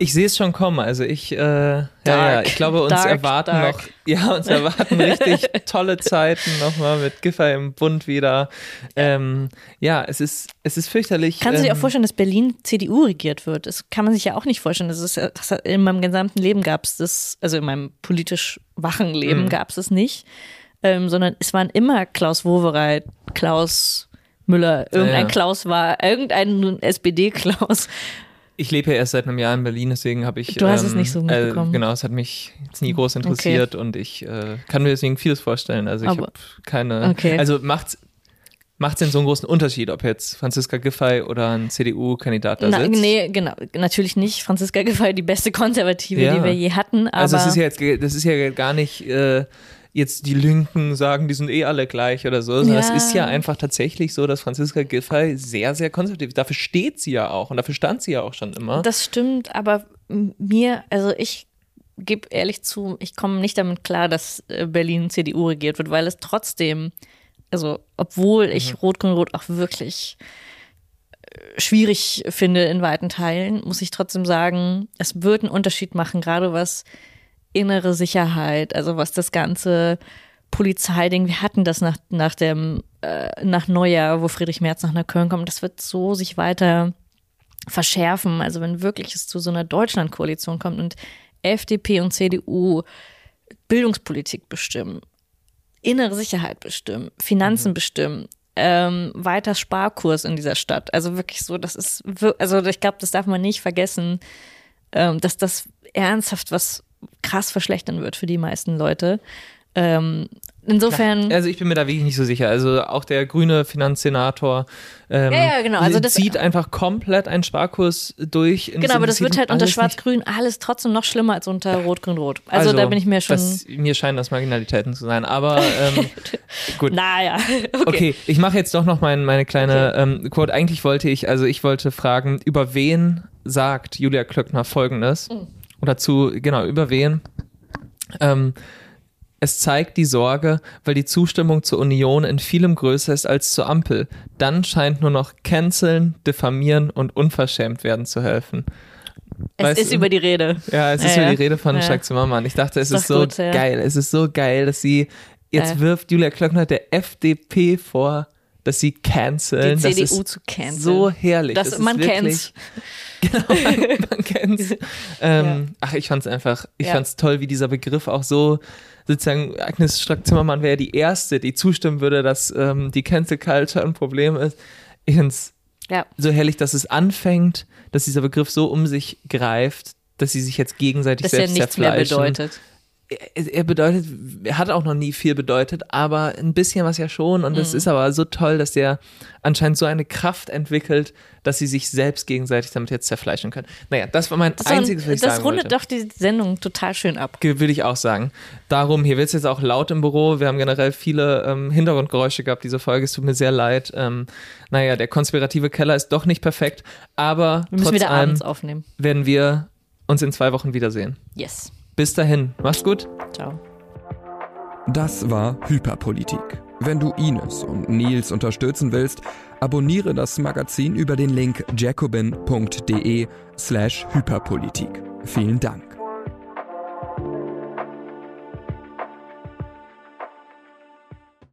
Speaker 2: Ich sehe es schon kommen. Also ich, äh, ja, ja, ich glaube, uns dark, erwarten dark. noch, ja, uns erwarten richtig tolle Zeiten nochmal mit Giffey im Bund wieder. Ähm, ja, es ist, es ist fürchterlich.
Speaker 3: Kannst du dir auch
Speaker 2: ähm,
Speaker 3: vorstellen, dass Berlin CDU regiert wird? Das kann man sich ja auch nicht vorstellen. Das ist, das in meinem gesamten Leben gab es das, also in meinem politisch wachen Leben mhm. gab es es nicht, ähm, sondern es waren immer Klaus Wowereit, Klaus Müller, irgendein ja, ja. Klaus war, irgendein SPD-Klaus
Speaker 2: ich lebe ja erst seit einem Jahr in Berlin, deswegen habe ich.
Speaker 3: Du hast ähm, es nicht so mitbekommen.
Speaker 2: Äh, genau, es hat mich jetzt nie groß interessiert okay. und ich äh, kann mir deswegen vieles vorstellen. Also ich habe keine. Okay. Also macht's. Macht es denn so einen großen Unterschied, ob jetzt Franziska Giffey oder ein CDU-Kandidat da
Speaker 3: Na,
Speaker 2: sitzt?
Speaker 3: nee, genau, natürlich nicht. Franziska Giffey, die beste Konservative,
Speaker 2: Ja.
Speaker 3: die wir je hatten. Aber
Speaker 2: also es ist ja jetzt, das ist ja gar nicht äh, jetzt die Linken sagen, die sind eh alle gleich oder so, sondern
Speaker 3: Ja.
Speaker 2: es ist ja einfach tatsächlich so, dass Franziska Giffey sehr, sehr konservativ ist. Dafür steht sie ja auch und dafür stand sie ja auch schon immer.
Speaker 3: Das stimmt, aber mir, also ich gebe ehrlich zu, ich komme nicht damit klar, dass äh, Berlin CDU regiert wird, weil es trotzdem, also obwohl
Speaker 2: Mhm.
Speaker 3: ich Rot-Grün-Rot auch wirklich äh, schwierig finde in weiten Teilen, muss ich trotzdem sagen, es wird einen Unterschied machen, gerade was innere Sicherheit, also was das ganze Polizeiding, wir hatten das nach, nach dem, äh, nach Neujahr, wo Friedrich Merz nach Köln kommt, das wird so sich weiter verschärfen. Also wenn wirklich es zu so einer Deutschlandkoalition kommt und FDP und CDU Bildungspolitik bestimmen, innere Sicherheit bestimmen, Finanzen bestimmen, ähm, weiter Sparkurs in dieser Stadt. Also wirklich so, das ist, also ich glaube, das darf man nicht vergessen, ähm, dass das ernsthaft was krass verschlechtern wird für die meisten Leute. Ähm, insofern.
Speaker 2: Also ich bin mir da wirklich nicht so sicher. Also auch der grüne Finanzsenator ähm,
Speaker 3: Ja, ja, genau. Also das-
Speaker 2: zieht einfach komplett einen Sparkurs durch.
Speaker 3: Genau, aber das wird halt unter Schwarz-Grün alles trotzdem noch schlimmer als unter Rot-Grün-Rot. Also, da bin ich mir schon.
Speaker 2: Das, mir scheinen das Marginalitäten zu sein. Aber ähm, gut.
Speaker 3: naja, okay.
Speaker 2: Okay, ich mache jetzt doch noch mein, meine kleine ähm, Quote. Eigentlich wollte ich, also ich wollte fragen, über wen sagt Julia Klöckner folgendes?
Speaker 3: Mhm.
Speaker 2: Oder zu, genau, über wen? Ähm, es zeigt die Sorge, weil die Zustimmung zur Union in vielem größer ist als zur Ampel. Dann scheint nur noch canceln, diffamieren und unverschämt werden zu helfen.
Speaker 3: Es
Speaker 2: Weißt
Speaker 3: ist über die Rede.
Speaker 2: Ja, es ist
Speaker 3: Ja,
Speaker 2: ja. die Rede von
Speaker 3: Ja.
Speaker 2: Jacques Zimmermann. Ich dachte, es
Speaker 3: Ist
Speaker 2: ist, so
Speaker 3: gut, ja.
Speaker 2: geil. Es ist so geil, dass sie jetzt
Speaker 3: Ja.
Speaker 2: wirft Julia Klöckner der FDP vor, dass sie canceln.
Speaker 3: Die
Speaker 2: das
Speaker 3: CDU zu canceln.
Speaker 2: So herrlich.
Speaker 3: Das,
Speaker 2: ist
Speaker 3: man kennt's.
Speaker 2: Genau, man, kennt's. Ähm,
Speaker 3: Ja.
Speaker 2: Ach, ich fand's einfach, ich
Speaker 3: Ja.
Speaker 2: fand's toll, wie dieser Begriff auch so sozusagen, Agnes Strack-Zimmermann wäre die Erste, die zustimmen würde, dass ähm, die Cancel Culture ein Problem ist. Ich find's
Speaker 3: Ja.
Speaker 2: so herrlich, dass es anfängt, dass dieser Begriff so um sich greift, dass sie sich jetzt gegenseitig
Speaker 3: Dass er
Speaker 2: selbst
Speaker 3: nichts mehr
Speaker 2: zerfleischen.
Speaker 3: bedeutet.
Speaker 2: Er, bedeutet, er hat auch noch nie viel bedeutet, aber ein bisschen was ja schon. Und
Speaker 3: Mhm.
Speaker 2: es ist aber so toll, dass der anscheinend so eine Kraft entwickelt, dass sie sich selbst gegenseitig damit jetzt zerfleischen können. Naja, das war mein
Speaker 3: Das, war ein-
Speaker 2: einziges, was ich
Speaker 3: das rundet
Speaker 2: wollte.
Speaker 3: doch die Sendung total schön ab.
Speaker 2: Würde ich auch sagen. Darum, hier wird es jetzt auch laut im Büro. Wir haben generell viele ähm, Hintergrundgeräusche gehabt, diese Folge. Es tut mir sehr leid. Ähm, naja, der konspirative Keller ist doch nicht perfekt, aber
Speaker 3: Wir müssen
Speaker 2: trotz
Speaker 3: wieder
Speaker 2: allem
Speaker 3: abends aufnehmen.
Speaker 2: werden wir uns in zwei Wochen wiedersehen.
Speaker 3: Yes.
Speaker 2: Bis dahin, mach's gut.
Speaker 3: Ciao.
Speaker 1: Das war Hyperpolitik. Wenn du Ines und Nils unterstützen willst, abonniere das Magazin über den Link jacobin.de slash Hyperpolitik. Vielen Dank.